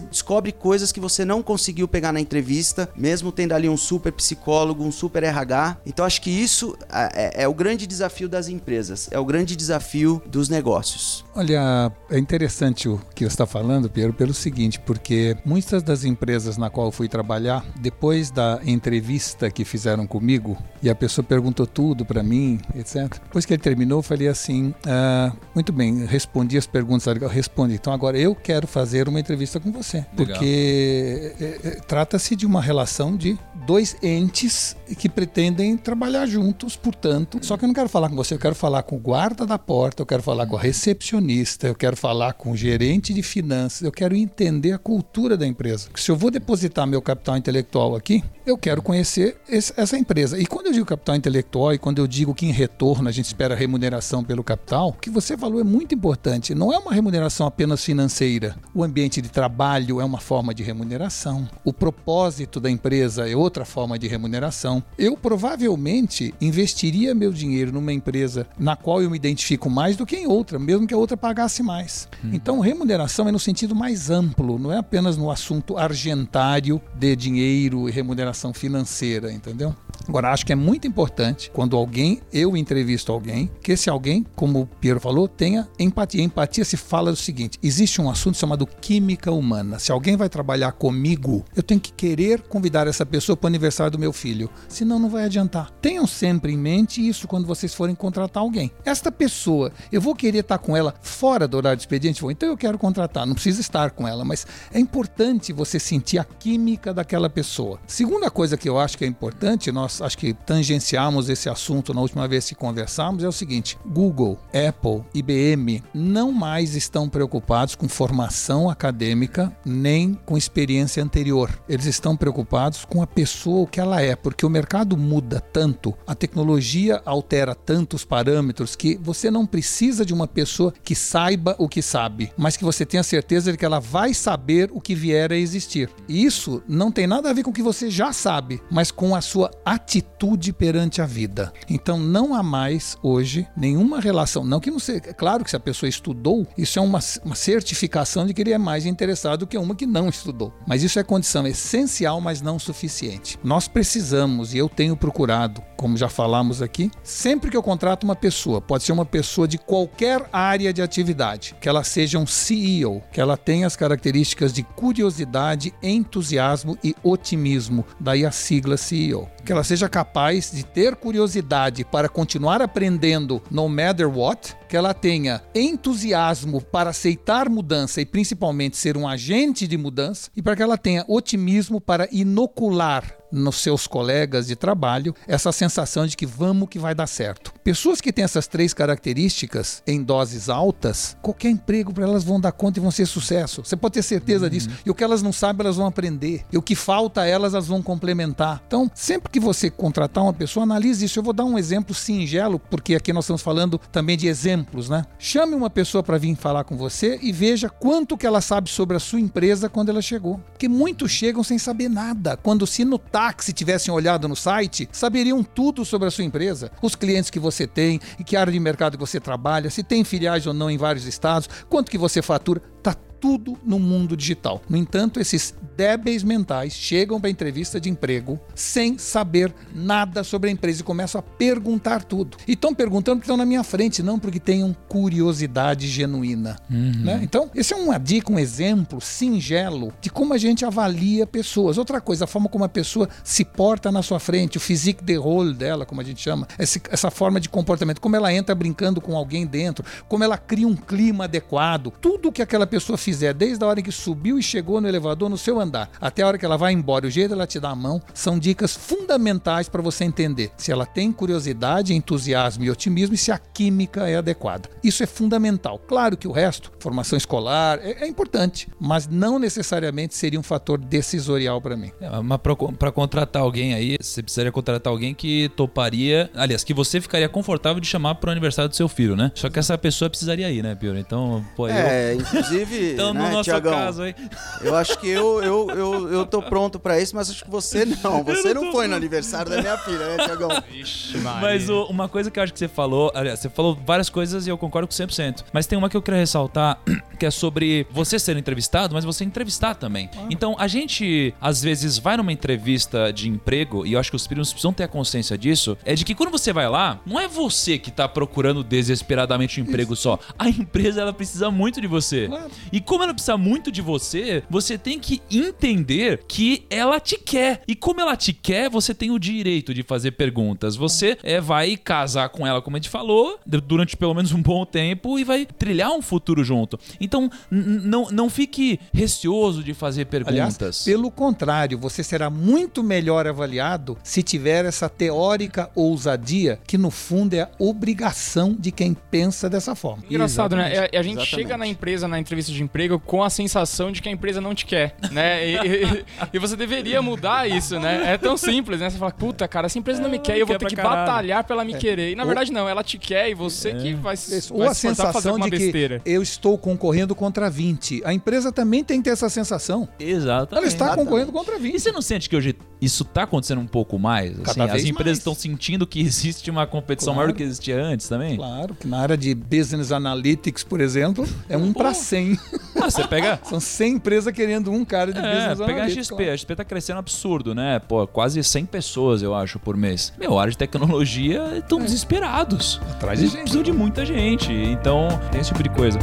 descobre coisas que você não conseguiu pegar na entrevista, mesmo tendo ali um super psicólogo, um super RH. Então acho que isso é, é o grande desafio das empresas, é o grande desafio dos negócios. Olha, é interessante o que você está falando, Pedro, pelo seguinte, porque muitas das empresas na qual eu fui trabalhar, depois da entrevista que fizeram comigo, e a pessoa perguntou tudo para mim, etc. Depois que ele terminou, eu falei assim: ah, muito bem, respondi as perguntas, eu respondi. Então agora eu quero fazer uma entrevista com você, porque é, é, trata-se de uma relação de dois entes que pretendem trabalhar juntos, portanto. Só que eu não quero falar com você, eu quero falar com o guarda da porta, eu quero falar com a recepcionista, eu quero falar com o gerente de finanças, eu quero entender a cultura da empresa. Se eu vou depositar meu capital intelectual aqui, eu quero conhecer esse, essa empresa. E quando eu digo capital intelectual e quando eu digo que em retorno a gente espera remuneração pelo capital, o que você falou é muito importante. Não é uma remuneração apenas financeira. O ambiente de trabalho é uma forma de remuneração. O propósito da empresa é outra forma de remuneração. Eu provavelmente investiria meu dinheiro numa empresa na qual eu me identifico mais do que em outra, mesmo que a outra pagasse mais. Hum. Então, remuneração é no sentido mais amplo, não é apenas no assunto argentário de dinheiro e remuneração financeira, entendeu? Agora, acho que é muito importante quando alguém, eu entrevisto alguém, que esse alguém, como o Piero falou, tenha empatia. Empatia se fala do seguinte: existe um assunto chamado química humana. Se alguém vai trabalhar comigo, eu tenho que querer convidar essa pessoa para o aniversário do meu filho. Senão não vai adiantar. Tenham sempre em mente isso quando vocês forem contratar alguém. Esta pessoa, eu vou querer estar com ela fora do horário de expediente? Vou, então eu quero contratar. Não precisa estar com ela, mas é importante você sentir a química daquela pessoa. Segunda coisa que eu acho que é importante, nós acho que tangenciamos esse assunto na última vez que conversamos é o seguinte: Google, Apple, IBM não mais estão preocupados com formação acadêmica nem com experiência anterior. Eles estão preocupados com a pessoa o que ela é, porque o mercado muda tanto, a tecnologia altera tantos parâmetros que você não precisa de uma pessoa que saiba o que sabe, mas que você tenha certeza de que ela vai saber o que vier a existir. E isso não tem nada a ver com o que você já sabe, mas com a sua atitude perante a vida. Então não há mais hoje nenhuma relação, não que não seja, é claro que se a pessoa estudou, isso é uma, uma certificação de que ele é mais interessado do que uma que não estudou. Mas isso é condição essencial, mas não suficiente. Nós precisamos, e eu tenho procurado, como já falamos aqui, sempre que eu contrato uma pessoa, pode ser uma pessoa de qualquer área de atividade, que ela seja um CEO, que ela tenha as características de curiosidade, entusiasmo e otimismo, daí a sigla CEO. Que ela seja capaz de ter curiosidade para continuar aprendendo no matter what, que ela tenha entusiasmo para aceitar mudança e principalmente ser um agente de mudança, e para que ela tenha otimismo para inocular nos seus colegas de trabalho essa sensação de que vamos que vai dar certo. Pessoas que têm essas três características em doses altas, qualquer emprego para elas vão dar conta e vão ser sucesso. Você pode ter certeza uhum. disso. E o que elas não sabem, elas vão aprender. E o que falta a elas, elas vão complementar. Então, sempre que você contratar uma pessoa, analise isso. Eu vou dar um exemplo singelo, porque aqui nós estamos falando também de exemplos, né? Chame uma pessoa para vir falar com você e veja quanto que ela sabe sobre a sua empresa quando ela chegou. Porque muitos chegam sem saber nada. Quando se notar se tivessem olhado no site, saberiam tudo sobre a sua empresa, os clientes que você tem, e que área de mercado que você trabalha, se tem filiais ou não em vários estados, quanto que você fatura, tá tudo no mundo digital. No entanto, esses débeis mentais chegam para a entrevista de emprego sem saber nada sobre a empresa e começam a perguntar tudo. E estão perguntando porque estão na minha frente, não porque tenham curiosidade genuína. Uhum. Né? Então, esse é uma dica, um exemplo singelo de como a gente avalia pessoas. Outra coisa, a forma como a pessoa se porta na sua frente, o physique de role dela, como a gente chama, essa forma de comportamento, como ela entra brincando com alguém dentro, como ela cria um clima adequado, tudo que aquela pessoa fizer, desde a hora que subiu e chegou no elevador, no seu andar, até a hora que ela vai embora, o jeito ela te dá a mão, são dicas fundamentais para você entender se ela tem curiosidade, entusiasmo e otimismo e se a química é adequada. Isso é fundamental. Claro que o resto, formação escolar, é, é importante, mas não necessariamente seria um fator decisorial para mim. É, mas para contratar alguém aí, você precisaria contratar alguém que toparia, aliás, que você ficaria confortável de chamar para o aniversário do seu filho, né? Só que essa pessoa precisaria ir, né, Pior? Então, pô, É, eu... inclusive então, né, no nosso Thiagão, caso aí. Eu acho que eu, eu, eu, eu tô pronto pra isso, mas acho que você não. Você não, não foi no aniversário da minha filha, né, Thiagão? Vixe, Mas o, uma coisa que eu acho que você falou, aliás, você falou várias coisas e eu concordo com 100%. Mas tem uma que eu queria ressaltar, que é sobre você ser entrevistado, mas você entrevistar também. Ah. Então, a gente, às vezes, vai numa entrevista de emprego, e eu acho que os primos precisam ter a consciência disso, é de que quando você vai lá, não é você que tá procurando desesperadamente um emprego só. A empresa, ela precisa muito de você. E como ela precisa muito de você, você tem que entender que ela te quer. E como ela te quer, você tem o direito de fazer perguntas. Você é, vai casar com ela, como a gente falou, durante pelo menos um bom tempo e vai trilhar um futuro junto. Então, não, não fique receoso de fazer perguntas. Aliás, pelo contrário, você será muito melhor avaliado se tiver essa teórica ousadia, que no fundo é a obrigação de quem pensa dessa forma. Engraçado, Exatamente. né? A, a gente Exatamente. chega na empresa, na entrevista de emprego, emprego com a sensação de que a empresa não te quer, né? E, e- e você deveria mudar isso, né? É tão simples, né? Você fala, puta, cara, essa empresa não me quer e eu vou quer ter que caralho. batalhar pra ela me querer. E na verdade não, ela te quer e você que vai Ou a se sensação de que besteira. eu estou concorrendo contra 20. A empresa também tem que ter essa sensação. Exatamente. Ela está Exatamente. concorrendo contra 20. E você não sente que hoje isso tá acontecendo um pouco mais? Assim, Cada as empresas estão sentindo que existe uma competição Claro. maior do que existia antes também? Claro que na área de Business Analytics, por exemplo, é um para 100. Ah, você pega. São 100 empresas querendo um cara de É, Business pega a Analytics. XP. claro. A XP tá crescendo absurdo, né? Pô, quase 100 pessoas, eu acho, por mês. Meu, área de tecnologia estão desesperados. Atrás de gente. Precisam de muita gente. Então, tem esse tipo de coisa.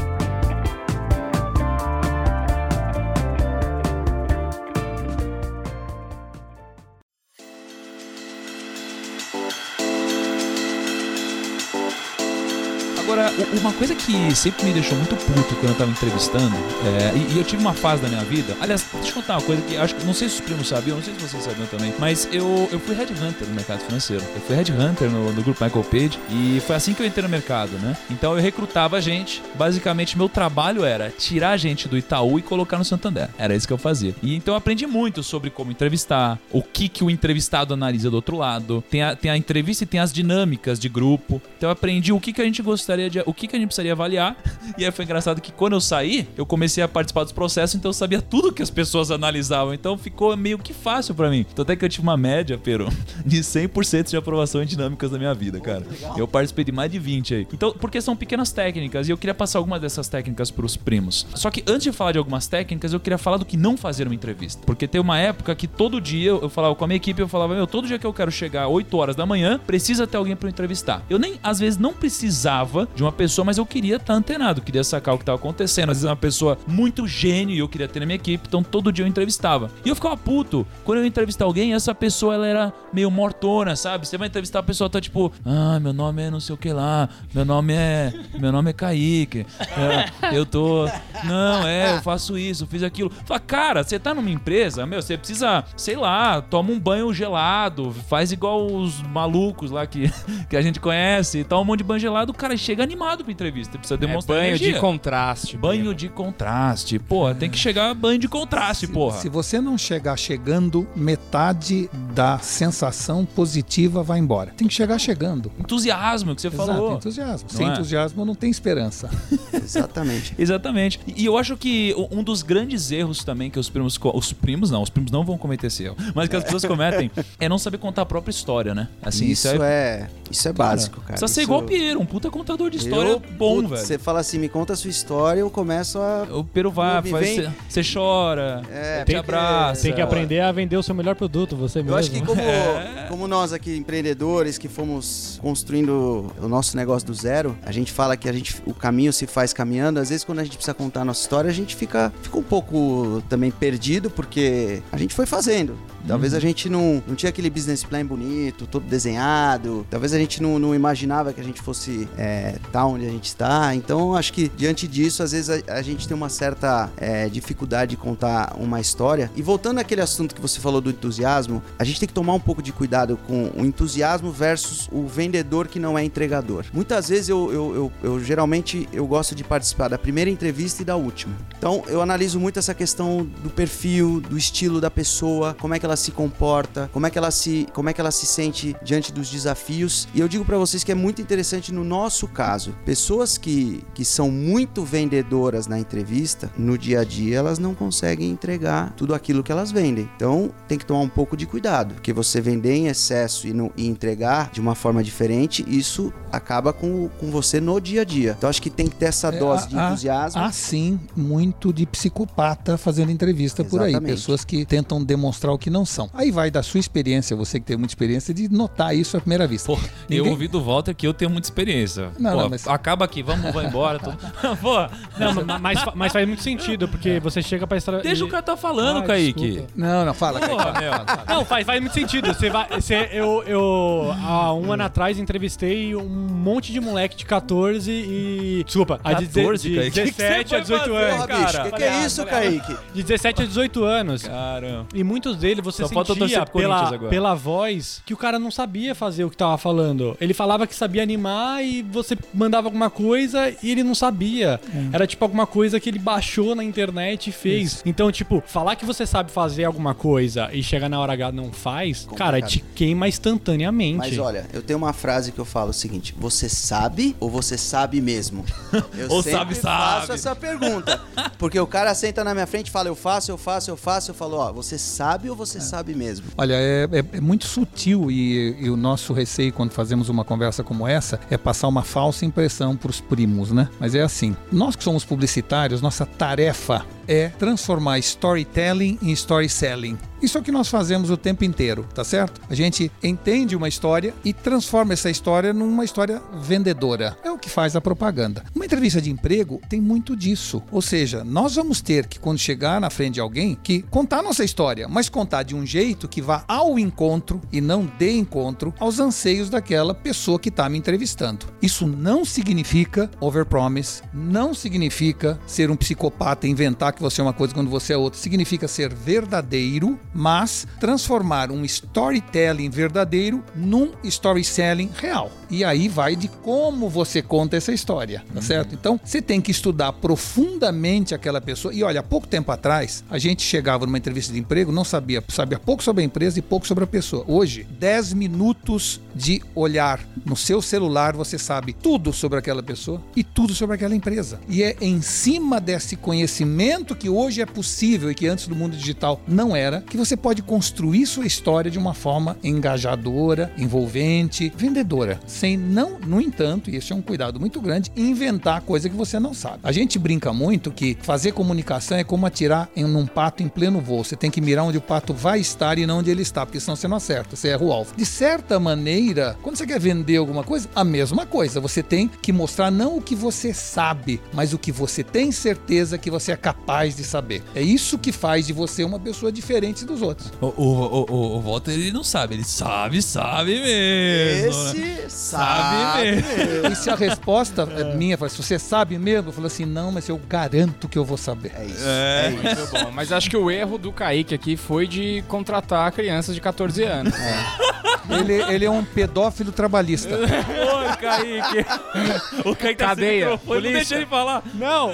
Uma coisa que sempre me deixou muito puto quando eu tava entrevistando, é, e, e eu tive uma fase da minha vida. Aliás, deixa eu contar uma coisa que acho que não sei se os primos sabiam, não sei se vocês sabiam também, mas eu, eu fui headhunter no mercado financeiro. Eu fui headhunter no, no grupo Michael Page e foi assim que eu entrei no mercado, né? Então eu recrutava gente, basicamente meu trabalho era tirar a gente do Itaú e colocar no Santander. Era isso que eu fazia. E então eu aprendi muito sobre como entrevistar, o que que o entrevistado analisa do outro lado. Tem a, tem a entrevista e tem as dinâmicas de grupo. Então eu aprendi o que que a gente gostaria de, o que que a gente precisaria avaliar. E aí foi engraçado que quando eu saí, eu comecei a participar dos processos, então eu sabia tudo que as pessoas analisavam. Então ficou meio que fácil pra mim. Então até que eu tive uma média, Pero, de 100% de aprovação em dinâmicas da minha vida, cara. Eu participei de mais de 20 aí. Então, porque são pequenas técnicas e eu queria passar algumas dessas técnicas pros primos. Só que antes de falar de algumas técnicas, eu queria falar do que não fazer uma entrevista. Porque tem uma época que todo dia eu falava com a minha equipe, eu falava, meu, todo dia que eu quero chegar 8 horas da manhã, precisa ter alguém pra eu entrevistar. Eu nem, às vezes, não precisava de uma pessoa, mas eu queria estar antenado, queria sacar o que tava acontecendo. Às vezes, uma pessoa muito gênio e eu queria ter na minha equipe, então todo dia eu entrevistava. E eu ficava puto. Quando eu entrevistar alguém, essa pessoa, ela era meio mortona, sabe? Você vai entrevistar a pessoa, tá tipo, ah, meu nome é não sei o que lá, meu nome é. Meu nome é Kaique. É, eu tô. Não, é, eu faço isso, eu fiz aquilo. Fala, cara, você tá numa empresa, meu, você precisa, sei lá, toma um banho gelado, faz igual os malucos lá que, que a gente conhece, toma um monte de banho gelado, o cara chega animado pra entrevista, precisa É demonstrar banho de energia. contraste. Banho de contraste. Porra, tem que chegar banho de contraste, porra. Se você não chegar chegando, metade da sensação positiva vai embora. Tem que chegar chegando. Entusiasmo que você Exato, falou. entusiasmo. Não Sem é? entusiasmo não tem esperança. Exatamente. Exatamente. E eu acho que um dos grandes erros também que os primos. Os primos não, os primos não vão cometer esse erro. Mas que as pessoas cometem é não saber contar a própria história, né? Assim, isso, é, isso é básico, cara. Precisa ser Isso- igual o Piero, um puta contador de história Eu, bom, putz, velho. Você fala assim, me conta a sua história, eu começo a. O faz, vem- você chora, É, te tem- abraça. Tem que aprender a vender o seu melhor produto, você mesmo. Eu acho que como, É. como nós aqui, empreendedores, que fomos construindo o nosso negócio do zero, a gente fala que a gente, o caminho se faz caminhando. Às vezes, quando a gente precisa contar a nossa história, a gente fica, fica um pouco também perdido, porque a gente foi fazendo. Talvez Uhum. a gente não, não tinha aquele business plan bonito, todo desenhado. Talvez a gente não, não imaginava que a gente fosse é, tá onde a gente está. Então, acho que diante disso, às vezes a, a gente tem uma certa é, dificuldade de contar uma história. E voltando àquele assunto que você falou do entusiasmo, a gente tem que tomar um pouco de cuidado com o entusiasmo versus o vendedor que não é entregador. Muitas vezes eu, eu, eu, eu geralmente eu gosto de participar da primeira entrevista e da última. Então eu analiso muito essa questão do perfil, do estilo da pessoa, como é que ela se comporta, como é que ela se, como é que ela se sente diante dos desafios. E eu digo pra vocês que é muito interessante no nosso caso, pessoas que, que são muito vendedoras na entrevista, no dia a dia elas não conseguem entregar tudo aquilo que elas vendem. Então tem que tomar um pouco de cuidado, porque você vender em excesso e, no- e entregar de uma forma diferente, isso acaba com, com você no dia a dia. Então acho que tem que ter essa É, dose de há- entusiasmo. Há sim muito de psicopata fazendo entrevista por aí. Exatamente. Pessoas que tentam demonstrar o que não são. Aí vai da sua experiência, você que tem muita experiência, de notar isso à primeira vista. Pô, eu Ninguém- ouvi do Walter que eu tenho muita experiência. Não, Pô, não, mas- Acaba aqui, vamos, vamos embora. Tô... Pô, Não, ma- mas, mas faz muito sentido, porque você chega pra estar. deixa o cara tá falando, Ah, Kaique. desculpa. Não, não, fala, Kaique. Porra, meu. Não, faz, faz muito sentido. Você vai, você, eu, eu, há um ano atrás, entrevistei um monte de moleque de 14 e. Desculpa, a de, 14, de Kaique? Que que 17 você a 18 foi anos. fazer, Porra, bicho, cara. que, que é isso, Kaique? De 17 a 18 anos. Caramba. E muitos deles você Só sentia pela, pela voz que o cara não sabia fazer o que tava falando. Ele falava que sabia animar e você mandava alguma coisa e ele não sabia. Era tipo alguma coisa que ele baixou na internet e fez. Então, tipo, falar que você sabe fazer alguma coisa e chegar na hora H não faz, cara, Complicado. te queima instantaneamente. Mas olha, eu tenho uma frase que eu falo o seguinte: você sabe ou você sabe mesmo? Eu Ou sempre sabe, faço sabe. essa pergunta. Porque o cara senta na minha frente e fala: eu faço, eu faço, eu faço. Eu falo: ó, você sabe ou você sabe mesmo? Olha, é, é- é muito sutil e, e o nosso receio quando fazemos uma conversa como essa é passar uma falsa impressão para os primos, né? Mas é assim, nós que somos publicitários, nossa tarefa é transformar storytelling em story selling. Isso é o que nós fazemos o tempo inteiro, tá certo? A gente entende uma história e transforma essa história numa história vendedora. É o que faz a propaganda. Uma entrevista de emprego tem muito disso. Ou seja, nós vamos ter que, quando chegar na frente de alguém, que contar nossa história, mas contar de um jeito que vá ao encontro e não de encontro aos anseios daquela pessoa que está me entrevistando. Isso não significa overpromise, não significa ser um psicopata e inventar que você é uma coisa quando você é outra. Significa ser verdadeiro, mas transformar um storytelling verdadeiro num storytelling real. E aí vai de como você conta essa história, tá certo? Então, você tem que estudar profundamente aquela pessoa. E olha, há pouco tempo atrás, a gente chegava numa entrevista de emprego, não sabia, sabia pouco sobre a empresa e pouco sobre a pessoa. Hoje, 10 minutos de olhar no seu celular, você sabe tudo sobre aquela pessoa e tudo sobre aquela empresa. E é em cima desse conhecimento que hoje é possível e que antes do mundo digital não era, que você pode construir sua história de uma forma engajadora, envolvente, vendedora, sem não, no entanto, e esse é um cuidado muito grande, inventar coisa que você não sabe. A gente brinca muito que fazer comunicação é como atirar em um pato em pleno voo. Você tem que mirar onde o pato vai estar e não onde ele está, porque senão você não acerta, você erra o alvo. De certa maneira, quando você quer vender alguma coisa, a mesma coisa. Você tem que mostrar não o que você sabe, mas o que você tem certeza que você é capaz de saber. É isso que faz de você uma pessoa diferente dos outros. O, o, o, o, o Walter, ele não sabe, ele sabe, sabe mesmo. né? Esse Sabe sabe, mesmo. mesmo. E se a resposta é minha, fala, se você sabe mesmo, eu falo assim, não, mas eu garanto que eu vou saber. É isso. É. É, isso. Muito bom. Mas acho que o erro do Kaique aqui foi de contratar crianças de 14 anos. Ele, ele é um pedófilo trabalhista. Oi, Kaique. O Kaique tá sem microfone, não deixa ele falar. Não!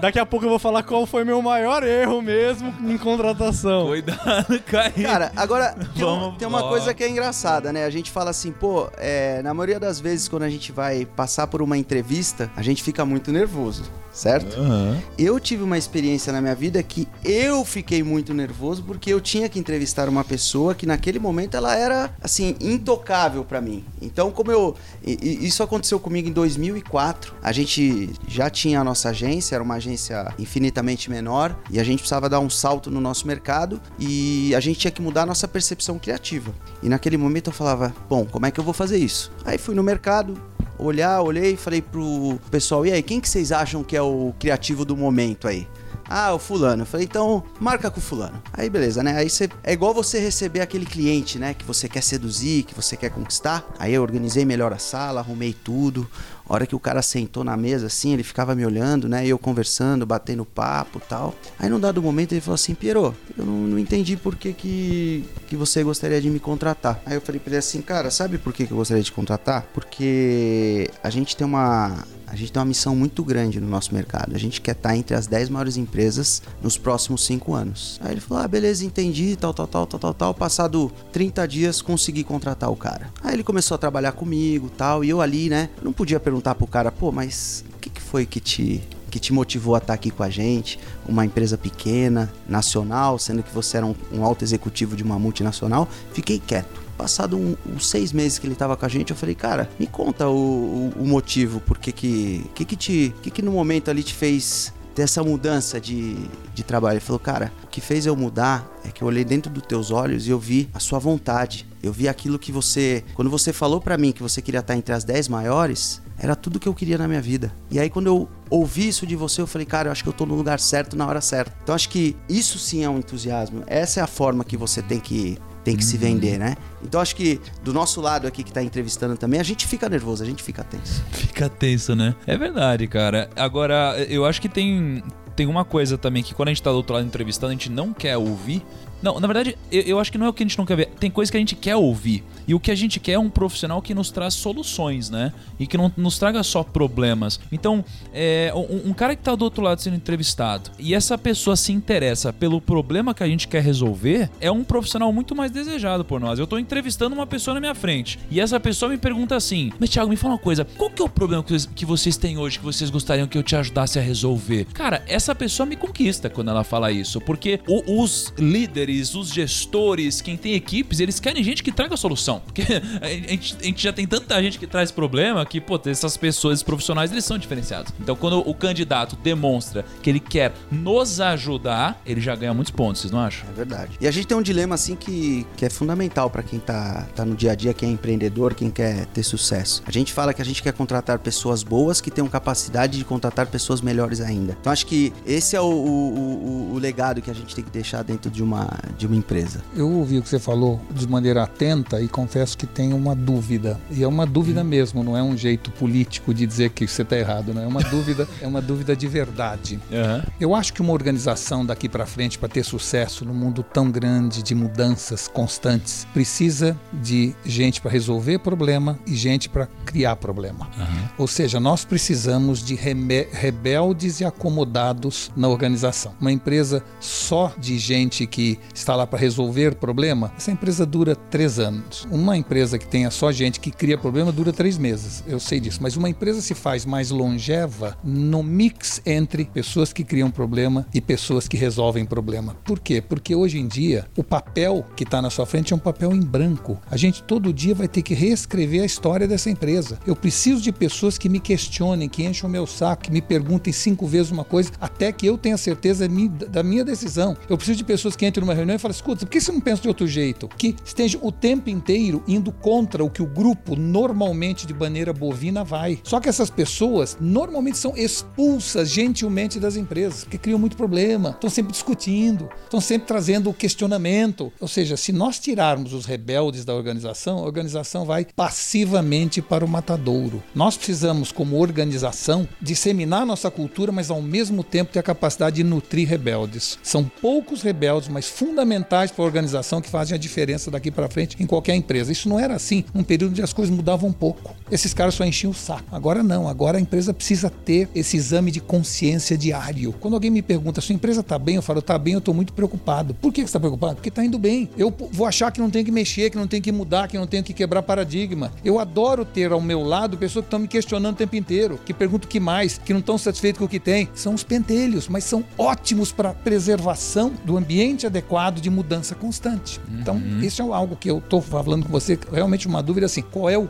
Daqui a pouco eu vou falar qual foi meu maior erro mesmo em contratação. Cuidado, Kaique. Cara, agora tem, um- Vamos tem uma coisa que é engraçada, né? A gente fala assim, pô, é, na maioria das vezes quando a gente vai passar por uma entrevista, a gente fica muito nervoso, certo? Aham. Eu tive uma experiência na minha vida que eu fiquei muito nervoso porque eu tinha que entrevistar uma pessoa que naquele momento ela era assim intocável pra mim. Então, como eu isso aconteceu comigo em 2004, a gente já tinha a nossa agência, era uma agência infinitamente menor e a gente precisava dar um salto no nosso mercado e a gente tinha que mudar a nossa percepção criativa. E naquele momento eu falava, bom, como é que eu vou fazer isso? Aí fui no mercado, olhar, olhei e falei pro pessoal, e aí, quem que vocês acham que é o criativo do momento aí? Ah, o fulano. Eu falei, então, marca com o fulano. Aí, beleza, né? Aí você. É igual você receber aquele cliente, né? Que você quer seduzir, que você quer conquistar. Aí eu organizei melhor a sala, arrumei tudo. A hora que o cara sentou na mesa, assim, ele ficava me olhando, né? Eu conversando, batendo papo tal. Aí, num dado momento, ele falou assim: Piero, eu não, não entendi por que, que, que você gostaria de me contratar. Aí eu falei pra ele assim: Cara, sabe por que, que eu gostaria de contratar? Porque a gente tem uma. A gente tem uma missão muito grande no nosso mercado. A gente quer estar entre as 10 maiores empresas nos próximos 5 anos. Aí ele falou: Ah, beleza, entendi, tal, tal, tal, tal, tal, tal. Passado 30 dias, consegui contratar o cara. Aí ele começou a trabalhar comigo tal. E eu ali, né? Não podia perguntar pro cara: Pô, mas o que, que foi que te que te motivou a estar aqui com a gente, uma empresa pequena, nacional, sendo que você era um, um alto executivo de uma multinacional, fiquei quieto. Passado um- uns seis meses que ele tava com a gente, eu falei, cara, me conta o, o- o motivo, por que que, que te, que que no momento ali te fez ter essa mudança de, de trabalho. Ele falou, cara, o que fez eu mudar é que eu olhei dentro dos teus olhos e eu vi a sua vontade. Eu vi aquilo que você, quando você falou pra mim que você queria estar entre as 10 maiores, era tudo que eu queria na minha vida. E aí quando eu ouvi isso de você, eu falei, cara, eu acho que eu tô no lugar certo na hora certa. Então acho que isso sim é um entusiasmo. Essa é a forma que você tem que tem que se vender, né? Então acho que do nosso lado aqui que tá entrevistando também, a gente fica nervoso, a gente fica tenso. Fica tenso, né? É verdade, cara. Agora, eu acho que tem, tem uma coisa também que quando a gente tá do outro lado entrevistando, a gente não quer ouvir, Não, na verdade, eu, eu acho que não é o que a gente não quer ver. Tem coisa que a gente quer ouvir. E o que a gente quer é um profissional que nos traz soluções, né? E que não nos traga só problemas. Então, é, um, um cara que tá do outro lado sendo entrevistado e essa pessoa se interessa pelo problema que a gente quer resolver, é um profissional muito mais desejado por nós. Eu tô entrevistando uma pessoa na minha frente e essa pessoa me pergunta assim: Mas Thiago, me fala uma coisa, qual que é o problema que vocês, que vocês têm hoje que vocês gostariam que eu te ajudasse a resolver? Cara, essa pessoa me conquista quando ela fala isso, porque o- os líderes, os gestores, quem tem equipes, eles querem gente que traga solução. Porque a gente, a gente já tem tanta gente que traz problema que, pô, essas pessoas, esses profissionais, eles são diferenciados. Então, quando o candidato demonstra que ele quer nos ajudar, ele já ganha muitos pontos, vocês não acham? É verdade. E a gente tem um dilema assim que, que é fundamental para quem tá, tá no dia a dia, quem é empreendedor, quem quer ter sucesso. A gente fala que a gente quer contratar pessoas boas que tenham capacidade de contratar pessoas melhores ainda. Então acho que esse é o, o- o- o legado que a gente tem que deixar dentro de uma, de uma empresa. Eu ouvi o que você falou de maneira atenta e confesso que tenho uma dúvida. E é uma dúvida mesmo, não é um jeito político de dizer que você está errado, não é uma dúvida, é uma dúvida de verdade. Eu acho que uma organização daqui para frente, para ter sucesso num mundo tão grande de mudanças constantes, precisa de gente para resolver problema e gente para criar problema. Ou seja, nós precisamos de rebeldes e acomodados na organização. Uma empresa só de gente que está lá para resolver problema, essa empresa dura três anos. Uma empresa que tenha só gente que cria problema dura três meses. Eu sei disso. Mas uma empresa se faz mais longeva no mix entre pessoas que criam problema e pessoas que resolvem problema. Por quê? Porque hoje em dia o papel que está na sua frente é um papel em branco. A gente todo dia vai ter que reescrever a história dessa empresa. Eu preciso de pessoas que me questionem, que enchem o meu saco, que me perguntem cinco vezes uma coisa, até que eu tenha certeza da minha decisão. Eu preciso de pessoas que entrem numa reunião e falem: escuta, por que você não pensa de outro jeito? Que esteja o tempo inteiro indo contra o que o grupo normalmente de maneira bovina vai. Só que essas pessoas normalmente são expulsas gentilmente das empresas, porque criam muito problema, estão sempre discutindo, estão sempre trazendo questionamento. Ou seja, se nós tirarmos os rebeldes da organização, a organização vai passivamente para o matadouro. Nós precisamos, como organização, disseminar nossa cultura, mas ao mesmo tempo ter a capacidade de nutrir rebeldes. São poucos rebeldes, mas fundamentais para a organização que fazem a diferença daqui para frente em qualquer empresa. Isso não era assim num período onde as coisas mudavam um pouco. Esses caras só enchiam o saco. Agora não, agora a empresa precisa ter esse exame de consciência diário. Quando alguém me pergunta, sua empresa está bem? Eu falo, está bem, eu estou muito preocupado. Por que você está preocupado? Porque está indo bem. Eu vou achar que não tem que mexer, que não tem que mudar, que não tem que quebrar paradigma. Eu adoro ter ao meu lado pessoas que estão me questionando o tempo inteiro, que perguntam o que mais, que não estão satisfeitos com o que tem. São os pentelhos, mas são ótimos para preservação do ambiente adequado de mudança constante. Então, isso é algo que eu estou falando com você, realmente uma dúvida assim, qual é o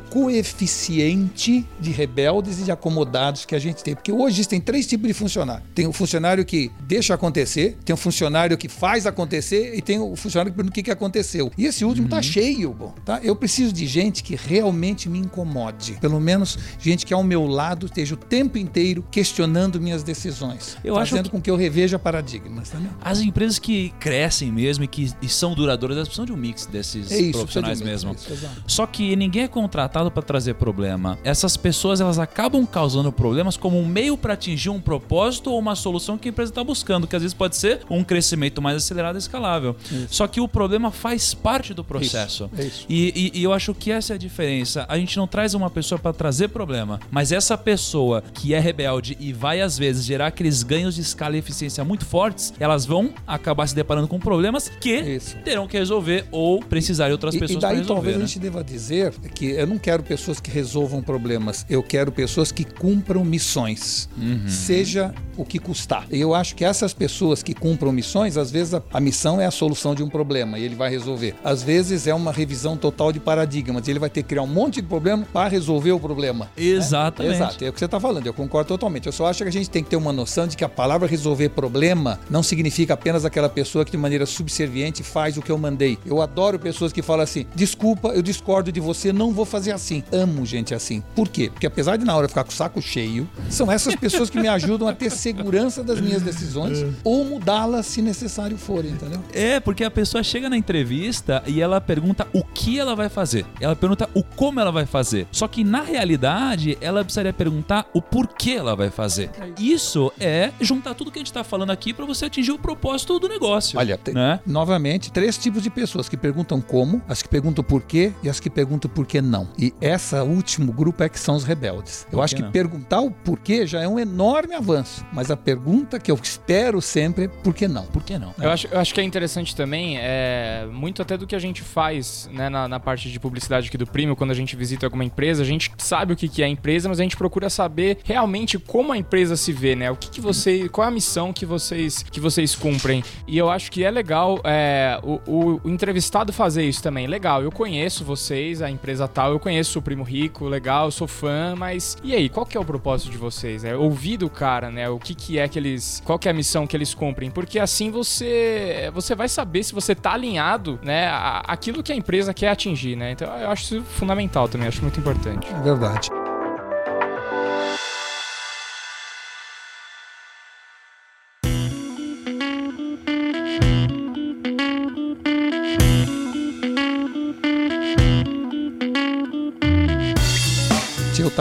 coeficiente de rebeldes e de acomodados que a gente tem? Porque hoje existem três tipos de funcionário. Tem o funcionário que deixa acontecer, tem o funcionário que faz acontecer e tem o funcionário que pergunta o que, que aconteceu. E esse último tá cheio, bom, tá? Eu preciso de gente que realmente me incomode. Pelo menos gente que ao meu lado esteja o tempo inteiro questionando minhas decisões. Eu acho fazendo que- com que eu reveja paradigmas, tá? As empresas que crescem mesmo e que e são duradouras, elas precisam de um mix desses É isso, profissionais de um mesmo. exato. Só que ninguém é contratado para trazer problema. Essas pessoas elas acabam causando problemas como um meio para atingir um propósito ou uma solução que a empresa está buscando, que às vezes pode ser um crescimento mais acelerado e escalável. Só que o problema faz parte do processo. é isso. E, e- e eu acho que essa é a diferença. A gente não traz uma pessoa para trazer problema, mas essa pessoa que é rebelde e vai às vezes gerar aqueles ganhos de escala e eficiência muito fortes, elas vão acabar se deparando com problemas que Isso. terão que resolver ou precisar de outras E, e pessoas para daí resolver. talvez né? a gente deva dizer que eu não quero pessoas que resolvam problemas, eu quero pessoas que cumpram missões, Uhum. seja o que custar. E eu acho que essas pessoas que cumpram missões, às vezes a, a missão é a solução de um problema e ele vai resolver. Às vezes é uma revisão total de paradigmas, e ele vai ter que criar um monte de problema para resolver o problema. né? Exatamente. Exato, é o que você está falando, eu concordo totalmente. Eu só acho que a gente tem que ter uma noção de que a palavra resolver problema não significa apenas aquela pessoa que de maneira subserviente faz o que eu mandei. Eu adoro pessoas que falam assim: desculpa, eu discordo de você, não vou fazer assim. Amo gente assim. Por quê? Porque apesar de na hora eu ficar com o saco cheio, são essas pessoas que me ajudam a ter segurança das minhas decisões ou mudá-las se necessário for, entendeu? É, porque a pessoa chega na entrevista e ela pergunta o que ela vai fazer. Ela pergunta o como ela vai fazer. Só que na realidade, ela precisaria perguntar o porquê ela vai fazer. Isso é juntar tudo que a gente tá falando aqui para você atingir o propósito do negócio. Olha, tem, né? Novamente, três tipos de pessoas que perguntam como, as que perguntam por quê e as que perguntam por que não. E essa último grupo é que são os rebeldes. Eu Por acho que que perguntar o porquê já é um enorme avanço, mas a pergunta que eu espero sempre é por que não? Por que não? Eu acho, eu acho que é interessante também, é, muito até do que a gente faz né, na, na parte de publicidade aqui do Primo, quando a gente visita alguma empresa, a gente sabe o que, que é a empresa, mas a gente procura saber realmente como a empresa se vê, né? O que, que você. Qual é a missão que vocês, que vocês cumprem. E eu acho que é legal é, o, o- o entrevistado fazer isso também. Legal, eu conheço vocês, a empresa tal, eu conheço o Primo Rico, legal, sou fã, mas e aí, qual que é o propósito de vocês? É ouvir do cara, né? O que, que é que eles. Qual que é a missão que eles cumprem? Porque assim você você vai saber se você tá alinhado, né? a- Aquilo que a empresa quer atingir, né? Então eu acho isso fundamental também, acho muito importante. É verdade.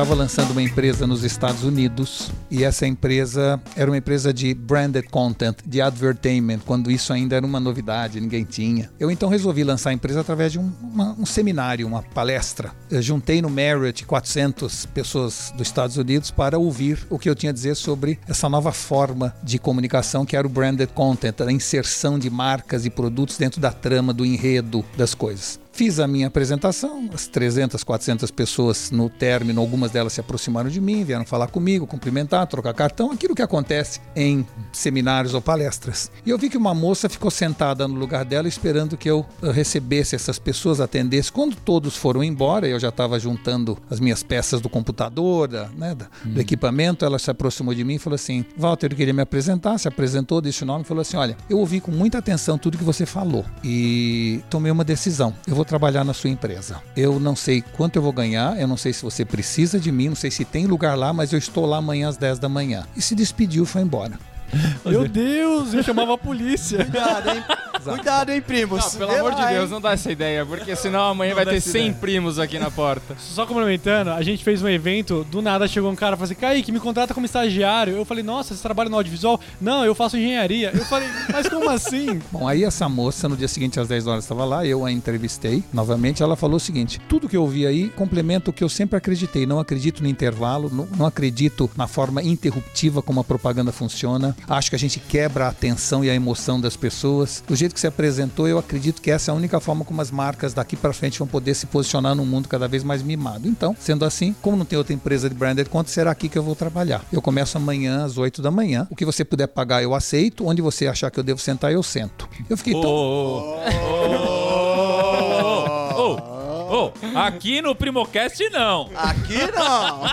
Estava lançando uma empresa nos Estados Unidos e essa empresa era uma empresa de branded content, de advertainment, quando isso ainda era uma novidade, ninguém tinha. Eu então resolvi lançar a empresa através de um, uma- um seminário, uma palestra. Eu juntei no Marriott 400 pessoas dos Estados Unidos para ouvir o que eu tinha a dizer sobre essa nova forma de comunicação que era o branded content, a inserção de marcas e produtos dentro da trama, do enredo das coisas. Fiz a minha apresentação, as 300, 400 pessoas no término, algumas delas se aproximaram de mim, vieram falar comigo, cumprimentar, trocar cartão, aquilo que acontece em seminários ou palestras. E eu vi que uma moça ficou sentada no lugar dela esperando que eu eh, recebesse essas pessoas, atendesse. Quando todos foram embora, eu já estava juntando as minhas peças do computador, da, né, da- do equipamento, ela se aproximou de mim e falou assim: Walter, eu queria me apresentar, se apresentou, disse o nome e falou assim: Olha, eu ouvi com muita atenção tudo que você falou e tomei uma decisão. Eu vou trabalhar na sua empresa. Eu não sei quanto eu vou ganhar, eu não sei se você precisa de mim, não sei se tem lugar lá, mas eu estou lá amanhã às 10 da manhã. E se despediu e foi embora. Meu Deus, eu chamava a polícia. Cuidado, hein? Cuidado, hein, primos? Não, pelo Vê amor de lá, Deus, hein? não dá essa ideia, porque senão amanhã Não vai ter essa 100 ideia. primos aqui na porta. Só complementando, a gente fez um evento, do nada chegou um cara e falou assim: Kaique, me contrata como estagiário. Eu falei, nossa, você trabalha no audiovisual? Não, eu faço engenharia. Eu falei, mas como assim? Bom, aí essa moça, no dia seguinte, às 10 horas, estava lá, eu a entrevistei novamente. Ela falou o seguinte: tudo que eu ouvi aí complementa o que eu sempre acreditei. Não acredito no intervalo, não, não acredito na forma interruptiva como a propaganda funciona. Acho que a gente quebra a atenção e a emoção das pessoas. Do jeito que você apresentou, eu acredito que essa é a única forma como as marcas daqui para frente vão poder se posicionar num mundo cada vez mais mimado. Então, sendo assim, como não tem outra empresa de branded content, será aqui que eu vou trabalhar. Eu começo amanhã às 8 da manhã. O que você puder pagar, eu aceito. Onde você achar que eu devo sentar, eu sento. Eu fiquei tão ô, ô, ô, ô, ô, Aqui no Primocast não. Aqui não!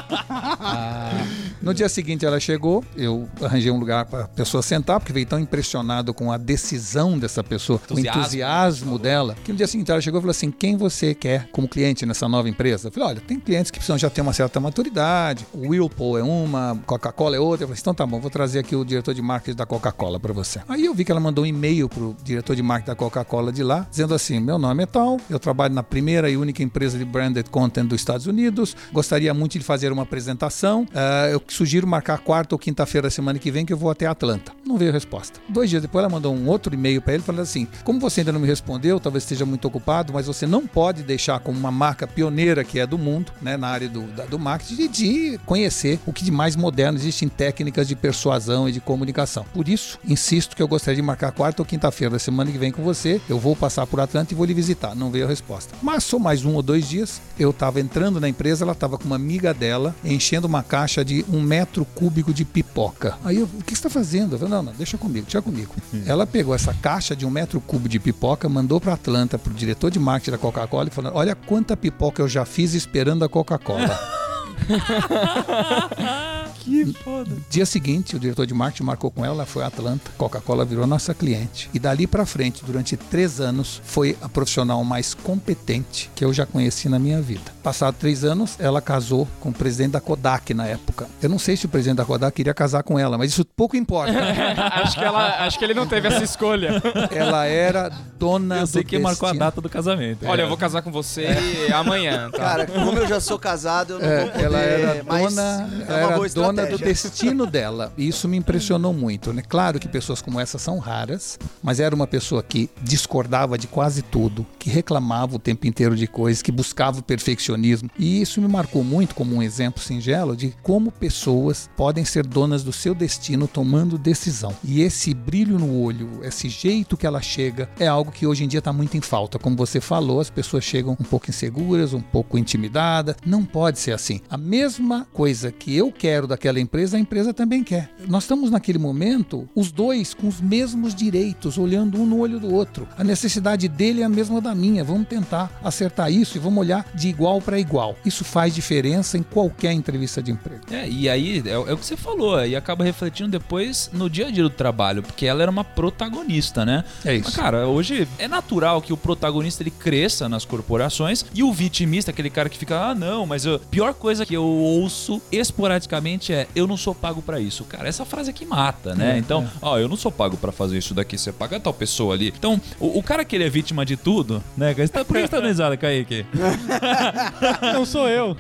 No dia seguinte ela chegou, eu arranjei um lugar para a pessoa sentar, porque veio tão impressionado com a decisão dessa pessoa, Entusiasmo. o entusiasmo dela, que no dia seguinte ela chegou e falou assim: quem você quer como cliente nessa nova empresa? Eu falei: olha, tem clientes que precisam já ter uma certa maturidade, o Whirlpool é uma, Coca-Cola é outra. Eu falei: então tá bom, vou trazer aqui o diretor de marketing da Coca-Cola para você. Aí eu vi que ela mandou um e-mail pro diretor de marketing da Coca-Cola de lá, dizendo assim: meu nome é tal, eu trabalho na primeira e única empresa de branded content dos Estados Unidos, gostaria muito de fazer uma apresentação, ah, eu sugiro marcar quarta ou quinta-feira da semana que vem que eu vou até Atlanta. Não veio resposta. Dois dias depois ela mandou um outro e-mail para ele falando assim: como você ainda não me respondeu, talvez esteja muito ocupado, mas você não pode deixar como uma marca pioneira que é do mundo, né, na área do, da- do marketing, de, de conhecer o que de mais moderno existe em técnicas de persuasão e de comunicação. Por isso, insisto que eu gostaria de marcar quarta ou quinta-feira da semana que vem com você. Eu vou passar por Atlanta e vou lhe visitar. Não veio a resposta. Mas só mais um ou dois dias, eu estava entrando na empresa, ela estava com uma amiga dela enchendo uma caixa de um metro cúbico de pipoca. Aí eu, o que você está fazendo? Eu falei, não, não, deixa comigo, deixa comigo. Ela pegou essa caixa de um metro cúbico de pipoca, mandou para Atlanta, pro diretor de marketing da Coca-Cola e falou: olha quanta pipoca eu já fiz esperando a Coca-Cola. Que foda. Dia seguinte, o diretor de marketing marcou com ela, ela foi a Atlanta. Coca-Cola virou nossa cliente. E dali pra frente, durante três anos, foi a profissional mais competente que eu já conheci na minha vida. Passado três anos, ela casou com o presidente da Kodak na época. Eu não sei se o presidente da Kodak queria casar com ela, mas isso pouco importa. acho, que ela, acho que ele não teve essa escolha. ela era dona Eu sei do quem marcou a destino. data do casamento. Olha, eu vou casar com você amanhã, tá? Cara, como eu já sou casado, eu não É, vou poder ela era dona, é ela boa era dona dona do destino dela. E isso me impressionou muito. Né? Claro que pessoas como essa são raras, mas era uma pessoa que discordava de quase tudo, que reclamava o tempo inteiro de coisas, que buscava o perfeccionismo. E isso me marcou muito como um exemplo singelo de como pessoas podem ser donas do seu destino tomando decisão. E esse brilho no olho, esse jeito que ela chega, é algo que hoje em dia está muito em falta. Como você falou, as pessoas chegam um pouco inseguras, um pouco intimidadas. Não pode ser assim. A mesma coisa que eu quero daquela empresa, a empresa também quer. Nós estamos naquele momento, os dois com os mesmos direitos, olhando um no olho do outro. A necessidade dele é a mesma da minha. Vamos tentar acertar isso e vamos olhar de igual para igual. Isso faz diferença em qualquer entrevista de emprego. É, e aí é, é o que você falou, e acaba refletindo depois no dia a dia do trabalho, porque ela era uma protagonista, né? É isso. Mas, cara, hoje é natural que o protagonista ele cresça nas corporações e o vitimista, aquele cara que fica, ah, não, mas a pior coisa que eu ouço esporadicamente é eu não sou pago para isso. Cara, essa frase aqui mata, né? É, então, é. ó, eu não sou pago para fazer isso daqui, você paga tal pessoa ali. Então, o, o cara que ele é vítima de tudo, né? Tá- Por que você tá dando Kaique? Não sou eu.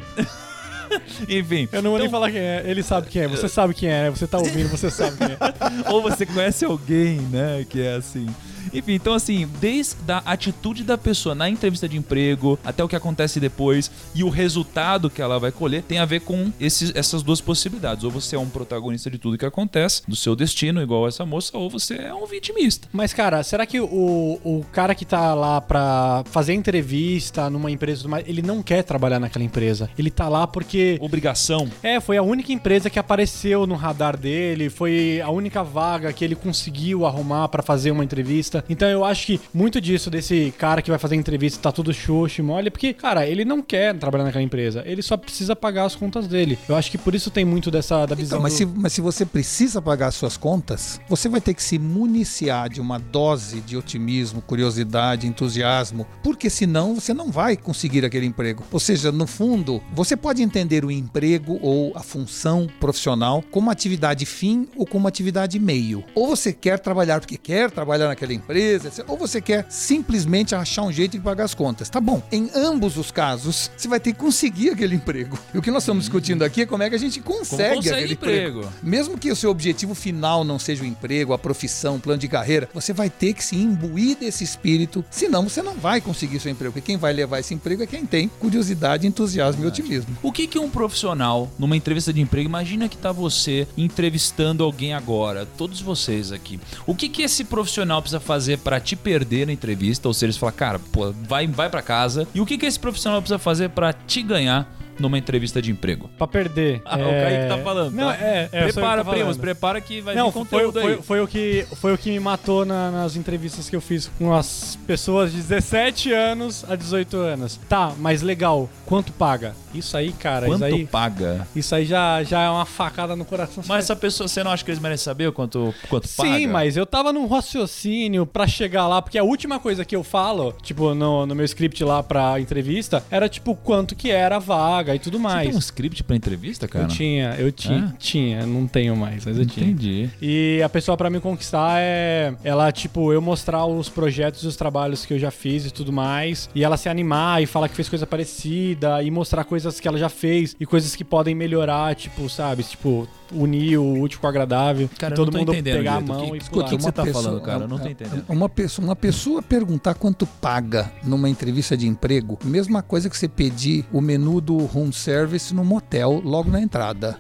Enfim. Eu não vou nem falar quem é. Ele sabe quem é. Você sabe quem é, né? Você tá ouvindo, você sabe quem é. ou você conhece alguém, né, que é assim. Enfim, então assim, desde a atitude da pessoa na entrevista de emprego até o que acontece depois e o resultado que ela vai colher tem a ver com esses, essas duas possibilidades. Ou você é um protagonista de tudo que acontece, do seu destino, igual essa moça, ou você é um vitimista. Mas, cara, será que o, o cara que tá lá pra fazer entrevista numa empresa, ele não quer trabalhar naquela empresa? Ele tá lá porque. Obrigação. É, foi a única empresa que apareceu no radar dele, foi a única vaga que ele conseguiu arrumar pra fazer uma entrevista. Então eu acho que muito disso desse cara que vai fazer entrevista tá tudo xoxo e mole, porque, cara, ele não quer trabalhar naquela empresa, ele só precisa pagar as contas dele. Eu acho que por isso tem muito dessa da visão. Então, mas, do- se, mas se você precisa pagar suas contas, você vai ter que se municiar de uma dose de otimismo, curiosidade, entusiasmo, porque senão você não vai conseguir aquele emprego. Ou seja, no fundo, você pode entender o emprego ou a função profissional como atividade fim ou como atividade meio. Ou você quer trabalhar porque quer trabalhar naquela empresa, etc. ou você quer simplesmente achar um jeito de pagar as contas. Tá bom, em ambos os casos, você vai ter que conseguir aquele emprego. E o que nós estamos discutindo aqui é como é que a gente consegue, consegue aquele emprego? emprego. Mesmo que o seu objetivo final não seja o emprego, a profissão, o plano de carreira, você vai ter que se imbuir desse espírito, senão você não vai conseguir seu emprego. Porque quem vai levar esse emprego é quem tem curiosidade, entusiasmo e otimismo. O que que um profissional numa entrevista de emprego, imagina que tá você entrevistando alguém agora, todos vocês aqui. O que que esse profissional precisa fazer pra te perder na entrevista, ou seja, você fala, cara, pô, vai vai para casa. E o que que esse profissional precisa fazer pra te ganhar numa entrevista de emprego? Pra perder. Ah, o é... Kaique tá falando. Não, tá? é, é. prepara, tô primos, prepara que vai Não, vir foi, conteúdo foi, aí. foi o que, foi o que me matou na- nas entrevistas que eu fiz com as pessoas de 17 anos a 18 anos. Tá, mas legal, quanto paga? Isso aí, cara, Quanto isso aí, paga? isso aí já, já é uma facada no coração. Mas essa pessoa, você não acha que eles merecem saber o quanto, quanto paga? Sim, mas eu tava num raciocínio pra chegar lá, porque a última coisa que eu falo, tipo, no, no meu script lá pra entrevista, era tipo quanto que era a vaga e tudo Você mais. tem um script pra entrevista, cara? Eu tinha, eu tinha, É? tinha, não tenho mais, mas eu tinha. Entendi. E a pessoa pra me conquistar é ela, tipo, eu mostrar os projetos e os trabalhos que eu já fiz e tudo mais. E ela se animar e falar que fez coisa parecida e mostrar coisas que ela já fez e coisas que podem melhorar, tipo, sabe? Tipo, unir o útil com o agradável. Cara, todo mundo pegar a mão Que- e pular. o que você tá falando, cara? Eu não tô entendendo. Uma pessoa, uma pessoa perguntar quanto paga numa entrevista de emprego, mesma coisa que você pedir o menu do room service no motel logo na entrada.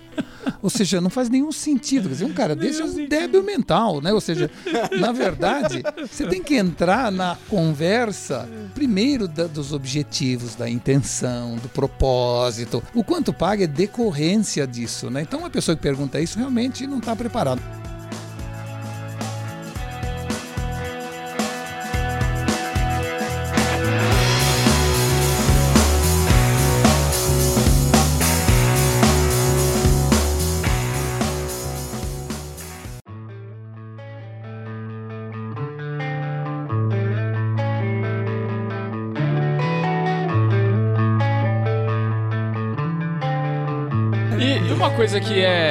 Ou seja, não faz nenhum sentido. Quer dizer, um cara desse é um débil mental, né? Ou seja, na verdade, você tem que entrar na conversa primeiro da- dos objetivos, da intenção, do propósito. O quanto paga é decorrência disso, né? Então, uma pessoa que pergunta isso realmente não está preparada. Que é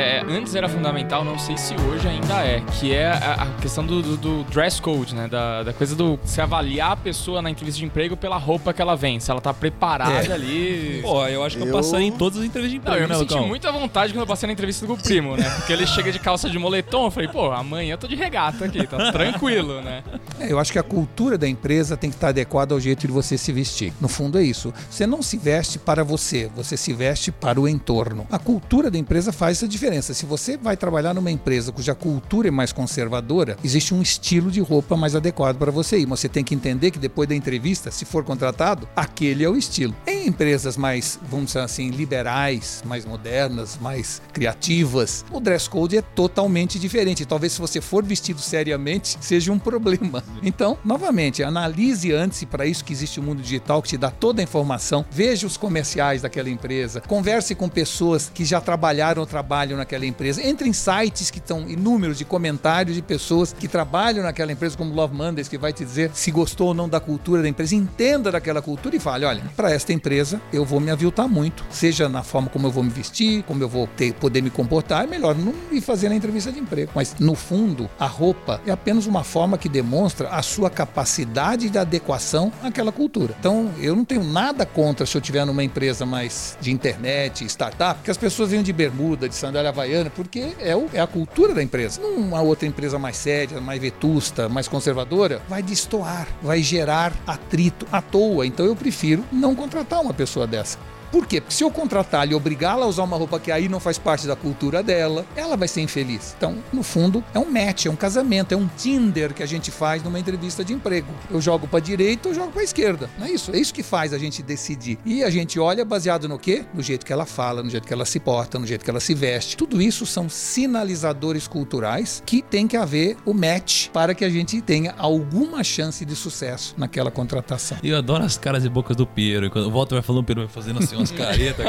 antes era fundamental, não sei se hoje ainda é, que é a, questão do, do, do dress code, né? Da, da coisa do se avaliar a pessoa na entrevista de emprego pela roupa que ela vem, se ela tá preparada ali. Pô, eu acho que eu, Eu- passaria em todas as entrevistas de Não, emprego, eu me né, senti Lucão? muita vontade quando eu passei na entrevista com o primo, né? Porque ele chega de calça de moletom, eu falei, pô, amanhã eu tô de regata aqui, tá tranquilo, né? É, eu acho que a cultura da empresa tem que estar adequada ao jeito de você se vestir. No fundo é isso. Você não se veste para você, você se veste para o entorno. A cultura da empresa faz essa diferença. Se você vai trabalhar numa empresa cuja cultura é mais conservadora, existe um estilo de roupa mais adequado para você ir. Você tem que entender que depois da entrevista, se for contratado, aquele é o estilo. Em empresas mais, vamos dizer assim, liberais, mais modernas, mais criativas, o dress code é totalmente diferente. Talvez se você for vestido seriamente, seja um problema. Então, novamente, analise antes, e para isso que existe o mundo digital que te dá toda a informação. Veja os comerciais daquela empresa, converse com pessoas que já trabalharam ou trabalham naquela empresa. Entre em sites que estão inúmeros de comentários de pessoas que trabalham naquela empresa, como Love Mondays, que vai te dizer se gostou ou não da cultura da empresa. Entenda daquela cultura e fale: olha, para esta empresa eu vou me aviltar muito, seja na forma como eu vou me vestir, como eu vou ter, poder me comportar. É melhor não ir fazer na entrevista de emprego. Mas, no fundo, a roupa é apenas uma forma que demonstra a sua capacidade de adequação àquela cultura. Então, eu não tenho nada contra se eu estiver numa empresa mais de internet, startup, que as pessoas venham de bermuda, de sandália havaiana, porque é, o- é a cultura da empresa. Numa outra empresa mais séria, mais vetusta, mais conservadora, vai destoar, vai gerar atrito à toa. Então, eu prefiro não contratar uma pessoa dessa. Por quê? Porque se eu contratar e obrigá-la a usar uma roupa que aí não faz parte da cultura dela, ela vai ser infeliz. Então, no fundo, é um match, é um casamento, é um Tinder que a gente faz numa entrevista de emprego. Eu jogo para direita, eu jogo para esquerda. Não é isso? É isso que faz a gente decidir. E a gente olha baseado no quê? No jeito que ela fala, no jeito que ela se porta, no jeito que ela se veste. Tudo isso são sinalizadores culturais que tem que haver o match para que a gente tenha alguma chance de sucesso naquela contratação. E eu adoro as caras e bocas do Piero. Quando o Walter vai falando, o Piero vai fazendo assim umas caretas.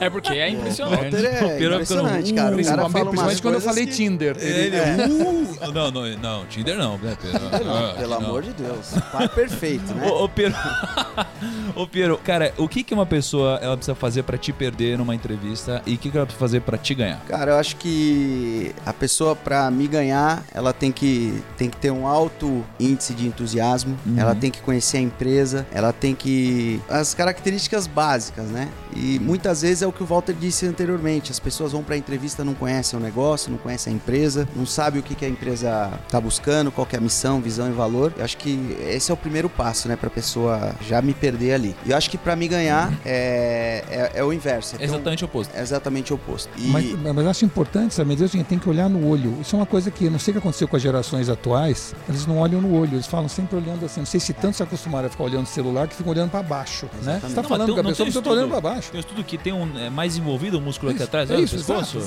É porque é impressionante. É ficando, impressionante, cara. O cara fala umas quando eu falei que- Tinder. Ele, É. uh, não, não, não, Tinder não, né, Piero? Ah, Pelo não. amor de Deus. Par perfeito, né? Ô, ô Piero, ô Piero, cara, o que que uma pessoa ela precisa fazer pra te perder numa entrevista e o que que ela precisa fazer pra te ganhar? Cara, eu acho que a pessoa, pra me ganhar, ela tem que, tem que ter um alto índice de entusiasmo, Uhum. ela tem que conhecer a empresa, ela tem que. as características básicas, né? E muitas vezes é o que o Walter disse anteriormente: as pessoas vão pra entrevista, não conhecem o negócio, não conhecem a empresa, não sabem o que, que a empresa tá buscando, qual que é a missão, visão e valor. Eu acho que esse é o primeiro passo, né, pra pessoa já me perder ali. E eu acho que pra me ganhar é, é, é o inverso. É ter um- Exatamente o oposto. é exatamente o oposto. E Mas, mas eu acho importante, sabe, Deus, a gente tem que olhar no olho. Isso é uma coisa que eu não sei o que aconteceu com as gerações atuais. Eles não olham no olho, eles falam sempre olhando assim. Não sei se tanto se acostumaram a ficar olhando o celular que ficam olhando para baixo, né? Você tá Não, falando com a pessoa, tem tá estudo. olhando para baixo. Tem um estudo que tem um é, mais envolvido o músculo aqui Isso, atrás, é o isso, pescoço.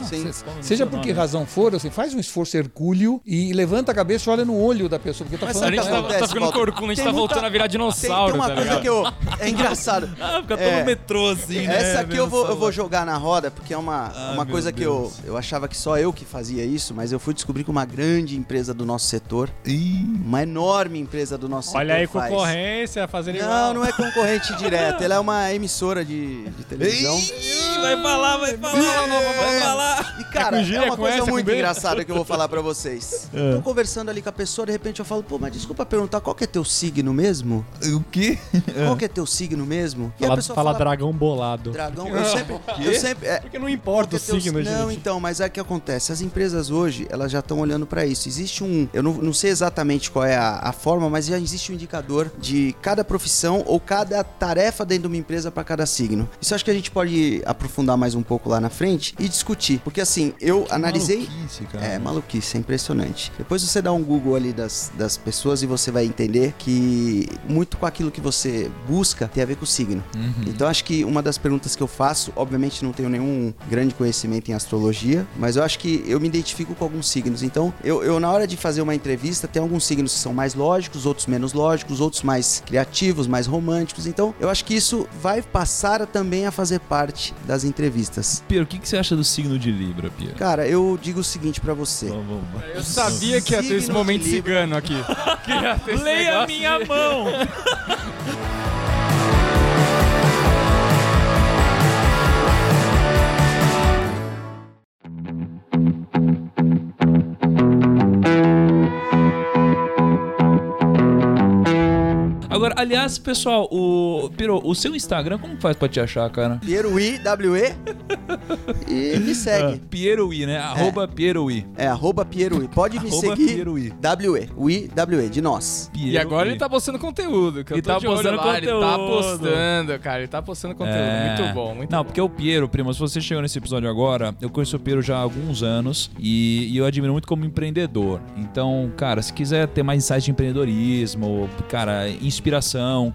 Seja por que razão for, assim, faz um esforço hercúleo e levanta a cabeça e olha no olho da pessoa, porque tá Mas A falando sabe gente tá, tá ficando corcunda, a gente Tem tá muita- voltando a virar tem, dinossauro, tem uma tá coisa que eu. É engraçado. Ah, fica todo É. metrô assim, né? Essa aqui eu vou, eu vou jogar na roda, porque é uma, Ah, uma coisa que eu, Deus. eu achava que só eu que fazia isso, mas eu fui descobrir que uma grande empresa do nosso setor, Ih, uma enorme empresa do nosso Olha aí, setor. faz. concorrência, fazendo igual. Não, não é concorrente direto. Ela é uma emissora de, de televisão. Ih, vai falar, vai falar, vai falar. E, cara, É é, é uma coisa é muito engraçada que eu vou falar pra vocês. É. Tô conversando ali com a pessoa, de repente eu falo, pô, mas desculpa perguntar, qual que é teu signo mesmo? O quê? Qual que é teu signo mesmo? E a Fala, pessoa fala dragão bolado. dragão. Eu sempre, eu sempre, é, Porque não importa o teus- signo, Não, gente. então, mas é que acontece. As empresas hoje, elas já estão olhando pra isso. Existe um. Eu não, não sei exatamente qual é a, a forma, mas já existe um indicador de cada profissão ou cada tarefa dentro de uma empresa pra cada signo. Isso acho que a gente pode aprofundar mais um pouco lá na frente e discutir. Porque assim, eu analisei. Maluquice, cara. É, maluquice, é impressionante. Depois você dá um Google ali das, das pessoas e você vai entender que muito com aquilo que você busca tem a ver com o signo. Uhum. Então acho que uma das perguntas que eu faço, obviamente não tenho nenhum grande conhecimento em astrologia, mas eu acho que eu me identifico com alguns signos. Então, eu, eu, na hora de fazer uma entrevista, tem alguns signos que são mais lógicos, outros menos lógicos, outros mais criativos, mais românticos. Então, eu acho que isso vai passar também a fazer parte das entrevistas. Piero, o que, que você acha do signo de Libra, Piero? Cara, eu digo o seguinte pra você. Vamos, vamos. Eu sabia que ia ter esse momento cigano aqui. Leia minha de- mão! aliás, pessoal, o Piro, o seu Instagram, como faz pra te achar, cara? Piero I, W-E. E me segue. Pieroi, né? Arroba Pieroi. É, arroba. Pode me Arroba seguir. Pieroi. W-E. W-E, de nós. E agora ele tá postando conteúdo, que eu Ele tô tá de olho postando lá, Ele tá conteúdo. postando, cara. Ele tá postando conteúdo. É. Muito bom, muito Não, bom. porque o Piero, primo, se você chegou nesse episódio agora, eu conheço o Piero já há alguns anos e, e eu admiro muito como empreendedor. Então, cara, se quiser ter mais insights de empreendedorismo, cara, inspiração,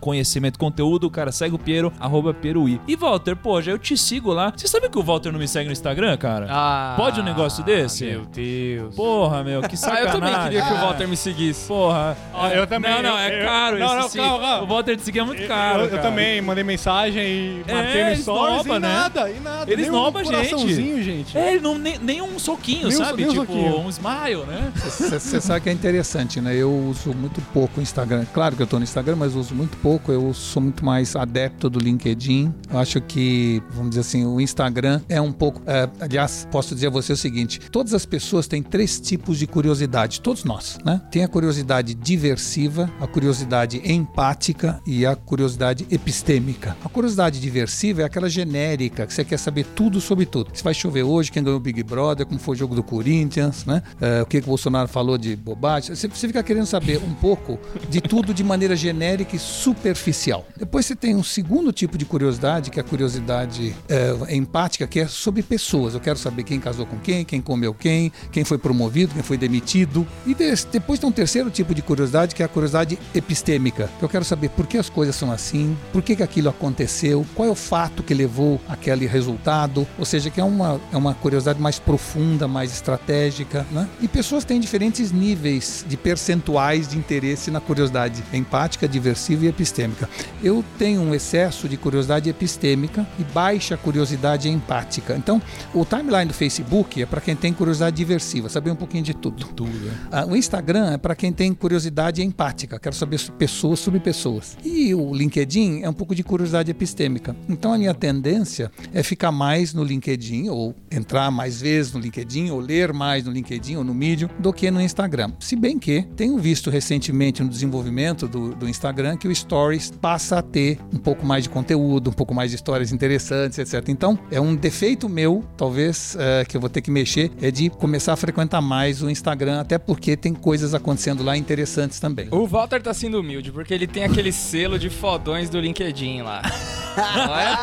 conhecimento, conteúdo, cara, segue o Piero, arroba Pierui. E Walter, pô, já eu te sigo lá. Você sabe que o Walter não me segue no Instagram, cara? Ah, Pode um negócio desse? Meu Deus. Porra, meu, que ah, sacanagem. eu também queria que o Ah, Walter me seguisse. Porra. Ó, eu também, Não, não, eu- é eu- caro não, esse não, calma, calma. O Walter de seguir é muito caro, eu, eu cara. também mandei mensagem e marquei É, no eles stories nobam, e né? nada, e nada. Eles nem nobam um a gente. gente. É, não, nem, nem um soquinho, Nem um- sabe? nem um tipo, soquinho. um smile, né? Você sabe que é interessante, né? Eu uso muito pouco o Instagram. Claro que eu tô no Instagram, mas uso muito pouco. Eu sou muito mais adepto do LinkedIn. Eu acho que, vamos dizer assim, o Instagram é um pouco. é, aliás, posso dizer a você o seguinte: todas as pessoas têm três tipos de curiosidade, todos nós, né? Tem a curiosidade diversiva, a curiosidade empática e a curiosidade epistêmica. A curiosidade diversiva é aquela genérica, que você quer saber tudo sobre tudo. Se vai chover hoje, quem ganhou o Big Brother, como foi o jogo do Corinthians, né? É, o que, que o Bolsonaro falou de bobagem. Você, você fica querendo saber um pouco de tudo de maneira genérica e superficial. Depois você tem um segundo tipo de curiosidade, que é a curiosidade é, empática, que é sobre pessoas. Eu quero saber quem casou com quem, quem comeu quem, quem foi promovido, quem foi demitido. E depois tem um terceiro tipo de curiosidade, que é a curiosidade epistêmica. que Eu quero saber por que as coisas são assim, por que, que aquilo aconteceu, qual é o fato que levou aquele resultado. Ou seja, que é uma, é uma curiosidade mais profunda, mais estratégica. Né? E pessoas têm diferentes níveis de percentuais de interesse na curiosidade empática, diversiva e epistêmica. Eu tenho um excesso de curiosidade epistêmica e baixa curiosidade empática. Então, o timeline do Facebook é para quem tem curiosidade diversiva, saber um pouquinho de tudo. Tudo. Ah, o Instagram é para quem tem curiosidade empática, quero saber pessoas sobre pessoas. E o LinkedIn é um pouco de curiosidade epistêmica. Então a minha tendência é ficar mais no LinkedIn, ou entrar mais vezes no LinkedIn, ou ler mais no LinkedIn ou no Medium, do que no Instagram. Se bem que tenho visto recentemente no desenvolvimento do, do Instagram que o Stories passa a ter um pouco mais de conteúdo, um pouco mais de histórias interessantes, etc. Então é um defeito meu, talvez, eh, que eu vou ter que mexer, é de começar a frequentar mais o Instagram, até porque tem coisas acontecendo lá interessantes também. O Walter tá sendo humilde, porque ele tem aquele selo de fodões do LinkedIn lá. Não é?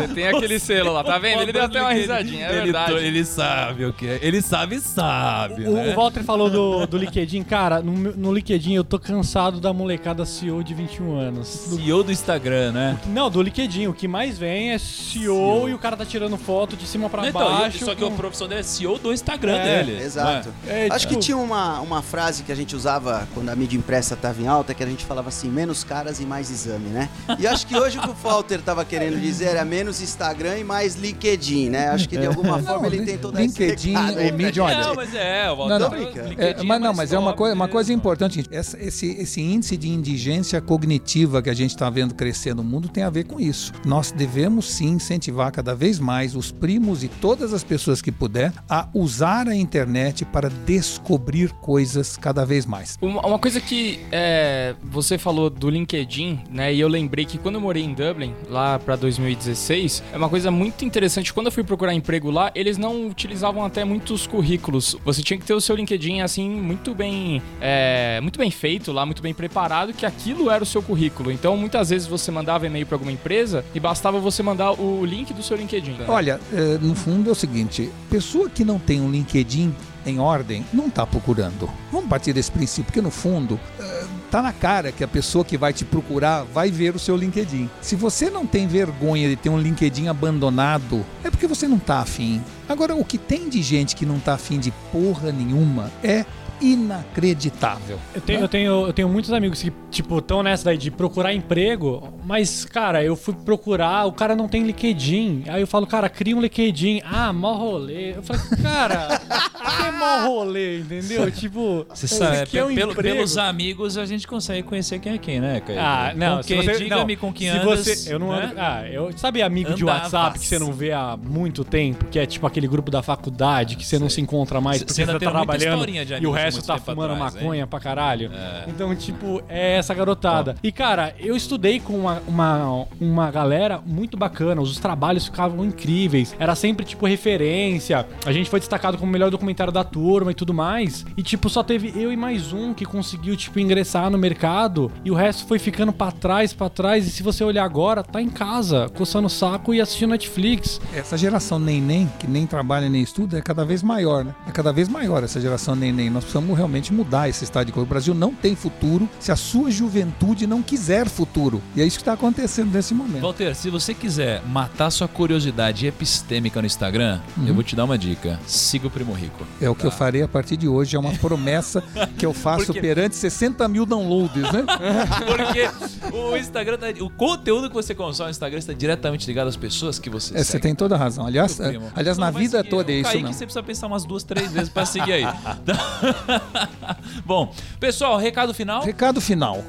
Você tem aquele selo lá, tá vendo? Ele deu até uma risadinha, é ele, verdade. Ele sabe o que é. Ele sabe, sabe, O, né? o Walter falou do, do LinkedIn. Cara, no, no LinkedIn eu tô cansado da molecada CEO de 21 anos. CEO do Instagram, né? Não, do LinkedIn. O que mais vem é CEO, e o cara tá tirando foto de cima pra Então, baixo. só que com- a profissão dele é CEO do Instagram É, dele. Exato. É, Acho tipo- que tinha uma, uma frase que a gente usava quando a mídia impressa estava em alta, que a gente falava assim, menos caras e mais exame, né? E acho que hoje o que o Walter estava querendo dizer era menos Instagram e mais LinkedIn, né? Acho que de alguma forma ele Lin- tentou dar LinkedIn ou gente. olha, Não, mas é, o Walter Não, não. tá-. LinkedIn É, mas não, mas é uma, top coi uma coisa importante. gente. Essa- esse, esse índice de indigência cognitiva que a gente está vendo crescer no mundo tem a ver com isso. Nós devemos sim incentivar cada vez mais os primos e todas as pessoas que puder a usar a internet para descobrir coisas cada vez mais. Uma, coisa que é, você falou do LinkedIn, né? E eu lembrei que quando eu morei em Dublin, lá pra 2016, é uma coisa muito interessante. Quando eu fui procurar emprego lá, eles não utilizavam até muitos currículos. Você tinha que ter o seu LinkedIn assim muito bem, é, muito bem feito lá, muito bem preparado, que aquilo era o seu currículo. Então, muitas vezes você mandava e-mail pra alguma empresa e bastava você mandar o link do seu LinkedIn. Olha, eh, no fundo é o seguinte: pessoa que não tem um LinkedIn em ordem não está procurando. Vamos partir desse princípio, porque no fundo eh, tá na cara que a pessoa que vai te procurar vai ver o seu LinkedIn. Se você não tem vergonha de ter um LinkedIn abandonado, é porque você não tá afim. Agora, o que tem de gente que não tá afim de porra nenhuma é inacreditável. Eu tenho, eu, tenho, eu tenho muitos amigos que, tipo, estão nessa daí de procurar emprego, mas, cara, eu fui procurar, o cara não tem LinkedIn. Aí eu falo, cara, cria um LinkedIn. Ah, mó rolê. Eu falei, cara, que é mó rolê, entendeu? Tipo, Você sabe, quer um pelo- pelos amigos a gente consegue conhecer quem é quem, né, Caio? Ah, não, Com se quem, você, diga-me não, com quem se andas, você, eu não né? ando, ah, eu, sabe amigo de Andavas. WhatsApp que você não vê há muito tempo, que é tipo aquele grupo da faculdade que você não se encontra mais Você porque você tem tá trabalhando de e o você resto Muito tá fumando atrás, maconha hein? pra caralho. Então, tipo, é essa garotada. E, cara, eu estudei com uma, uma, uma galera muito bacana. Os trabalhos ficavam incríveis. Era sempre, tipo, referência. A gente foi destacado como o melhor documentário da turma e tudo mais. E, tipo, só teve eu e mais um que conseguiu, tipo, ingressar no mercado. E o resto foi ficando pra trás, pra trás. E se você olhar agora, tá em casa, coçando o saco e assistindo Netflix. Essa geração neném, que nem trabalha nem estuda, é cada vez maior, né? É cada vez maior essa geração neném. Nós precisamos realmente mudar esse estado de coisa. O Brasil não tem futuro se a sua juventude não quiser futuro. E é isso que está acontecendo nesse momento. Walter, se você quiser matar sua curiosidade epistêmica no Instagram, Uhum. eu vou te dar uma dica. Siga o Primo Rico. É o que eu farei a partir de hoje. É uma promessa que eu faço Porque- perante 60 mil downloads, né? Porque o Instagram, tá- o conteúdo que você consome no Instagram está diretamente ligado às pessoas que você É, você segue. tem toda a razão. Aliás, aliás Não na vida toda é isso, Kaique, não. você precisa pensar umas duas, três vezes pra seguir aí. Bom, pessoal, recado final. Recado final.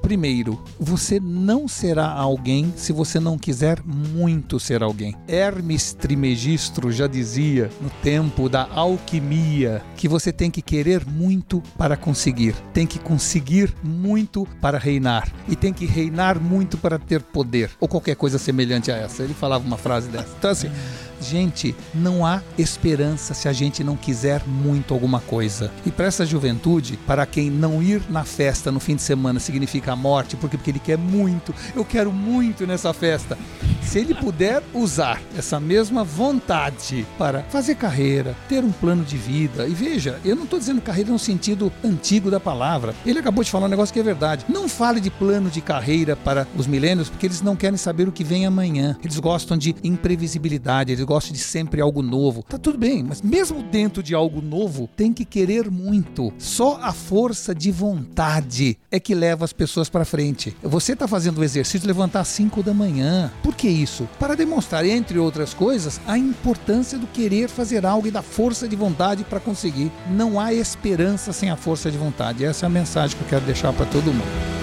Primeiro, você não será alguém se você não quiser muito ser alguém. Hermes Trismegistro já dizia no tempo da alquimia que você tem que querer muito para conseguir, tem que conseguir muito para reinar e tem que reinar muito para ter poder ou qualquer coisa semelhante a essa. Ele falava uma frase dessa. Então assim, Gente, não há esperança se a gente não quiser muito alguma coisa. E para essa juventude, para quem não ir na festa no fim de semana significa a morte, porque, porque ele quer muito, eu quero muito nessa festa. Se ele puder usar essa mesma vontade para fazer carreira, ter um plano de vida, e veja, eu não estou dizendo carreira no sentido antigo da palavra. Ele acabou de falar um negócio que é verdade. Não fale de plano de carreira para os milênios, porque eles não querem saber o que vem amanhã. Eles gostam de imprevisibilidade, eles gostam de sempre algo novo. Tá tudo bem, mas mesmo dentro de algo novo, tem que querer muito. Só a força de vontade é que leva as pessoas para frente. Você está fazendo o exercício de levantar às 5 da manhã. Por que isso? Para demonstrar, entre outras coisas, a importância do querer fazer algo e da força de vontade para conseguir. Não há esperança sem a força de vontade. Essa é a mensagem que eu quero deixar para todo mundo.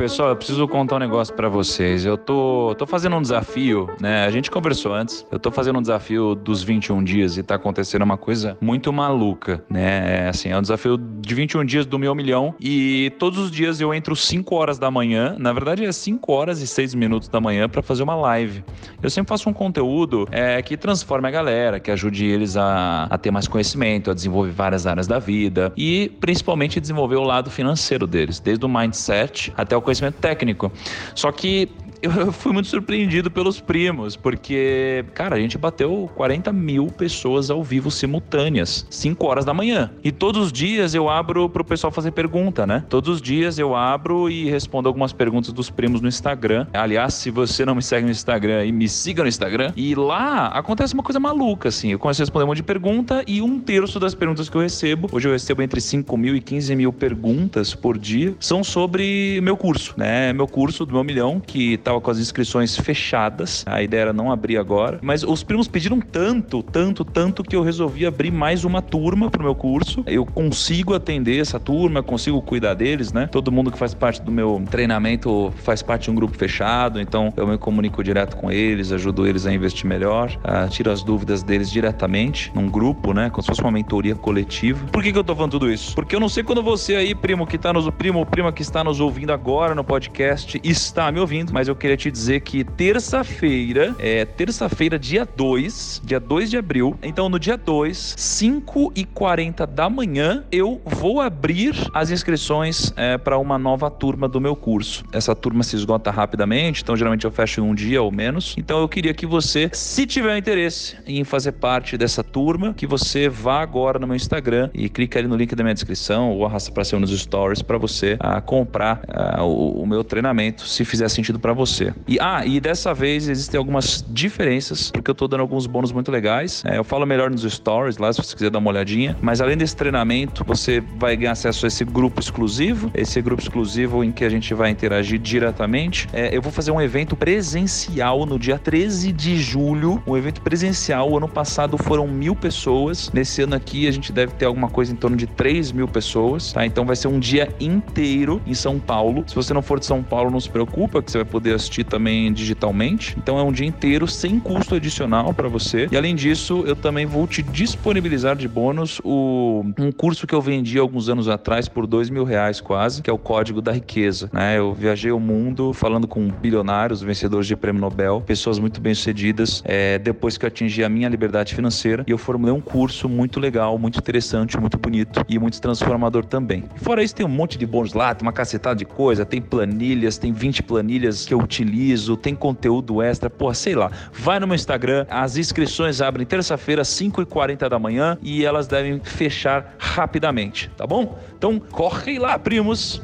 Pessoal, eu preciso contar um negócio pra vocês. Eu tô, tô fazendo um desafio, né? A gente conversou antes. Eu tô fazendo um desafio dos 21 dias e tá acontecendo uma coisa muito maluca, né? É, Assim, é um desafio de 21 dias do meu milhão e todos os dias eu entro 5 horas da manhã. Na verdade, é 5 horas e 6 minutos da manhã pra fazer uma live. Eu sempre faço um conteúdo é, que transforme a galera, que ajude eles a, a ter mais conhecimento, a desenvolver várias áreas da vida e principalmente desenvolver o lado financeiro deles, desde o mindset até o conhecimento técnico. Só que eu fui muito surpreendido pelos primos, porque, cara, a gente bateu 40 mil pessoas ao vivo simultâneas, 5 horas da manhã. E todos os dias eu abro pro pessoal fazer pergunta, né? Todos os dias eu abro e respondo algumas perguntas dos primos no Instagram. Aliás, se você não me segue no Instagram, aí me siga no Instagram. E lá acontece uma coisa maluca, assim. Eu começo a responder um monte de pergunta e um terço das perguntas que eu recebo, hoje eu recebo entre 5 mil e 15 mil perguntas por dia, são sobre meu curso, né? Meu curso do meu milhão, que tava com as inscrições fechadas. A ideia era não abrir agora. Mas os primos pediram tanto, tanto, tanto que eu resolvi abrir mais uma turma pro meu curso. Eu consigo atender essa turma, consigo cuidar deles, né? Todo mundo que faz parte do meu treinamento faz parte de um grupo fechado, então eu me comunico direto com eles, ajudo eles a investir melhor, ah, tiro as dúvidas deles diretamente num grupo, né? Como se fosse uma mentoria coletiva. Por que, que eu tô falando tudo isso? Porque eu não sei quando você aí, primo que tá nos primo prima que está nos ouvindo agora no podcast, está me ouvindo, mas eu queria te dizer que terça-feira, é terça-feira, dia 2, dia 2 de abril. Então, no dia 2, 5 e 40 da manhã, eu vou abrir as inscrições é, para uma nova turma do meu curso. Essa turma se esgota rapidamente, então geralmente eu fecho em um dia ou menos. Então, eu queria que você, se tiver interesse em fazer parte dessa turma, que você vá agora no meu Instagram e clique ali no link da minha descrição ou arrasta para cima nos stories para você ah, comprar ah, o, o meu treinamento, se fizer sentido para você. Você. E ah, e dessa vez existem algumas diferenças, porque eu tô dando alguns bônus muito legais. É, eu falo melhor nos stories lá, se você quiser dar uma olhadinha. Mas além desse treinamento, você vai ganhar acesso a esse grupo exclusivo, esse grupo exclusivo em que a gente vai interagir diretamente. É, eu vou fazer um evento presencial no dia 13 de julho, um evento presencial. Ano passado foram mil pessoas. Nesse ano aqui a gente deve ter alguma coisa em torno de 3 mil pessoas, tá? Então vai ser um dia inteiro em São Paulo. Se você não for de São Paulo, não se preocupa, que você vai poder assistir também digitalmente. Então é um dia inteiro sem custo adicional para você. E além disso, eu também vou te disponibilizar de bônus o, um curso que eu vendi alguns anos atrás por dois mil reais quase, que é o Código da Riqueza. Né? Eu viajei o mundo falando com bilionários, vencedores de prêmio Nobel, pessoas muito bem sucedidas, é, depois que eu atingi a minha liberdade financeira. E eu formulei um curso muito legal, muito interessante, muito bonito e muito transformador também. Fora isso, tem um monte de bônus lá, tem uma cacetada de coisa, tem planilhas, tem 20 planilhas que eu utilizo, tem conteúdo extra, porra, sei lá. Vai no meu Instagram, as inscrições abrem terça-feira, 5h40 da manhã e elas devem fechar rapidamente, tá bom? Então corre lá, primos!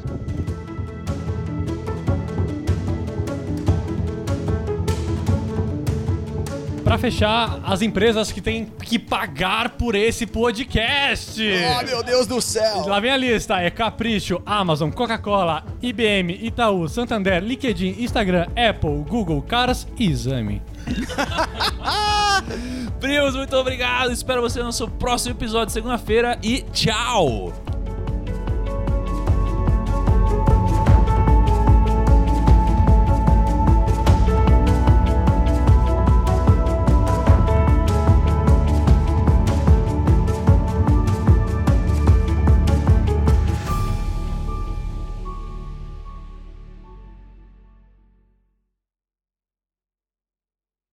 Pra fechar, as empresas que têm que pagar por esse podcast. Oh, meu Deus do céu! Lá vem a lista: é Capricho, Amazon, Coca-Cola, IBM, Itaú, Santander, LinkedIn, Instagram, Apple, Google, Caras e Exame. Primos, muito obrigado. Espero você no nosso próximo episódio de segunda-feira e tchau!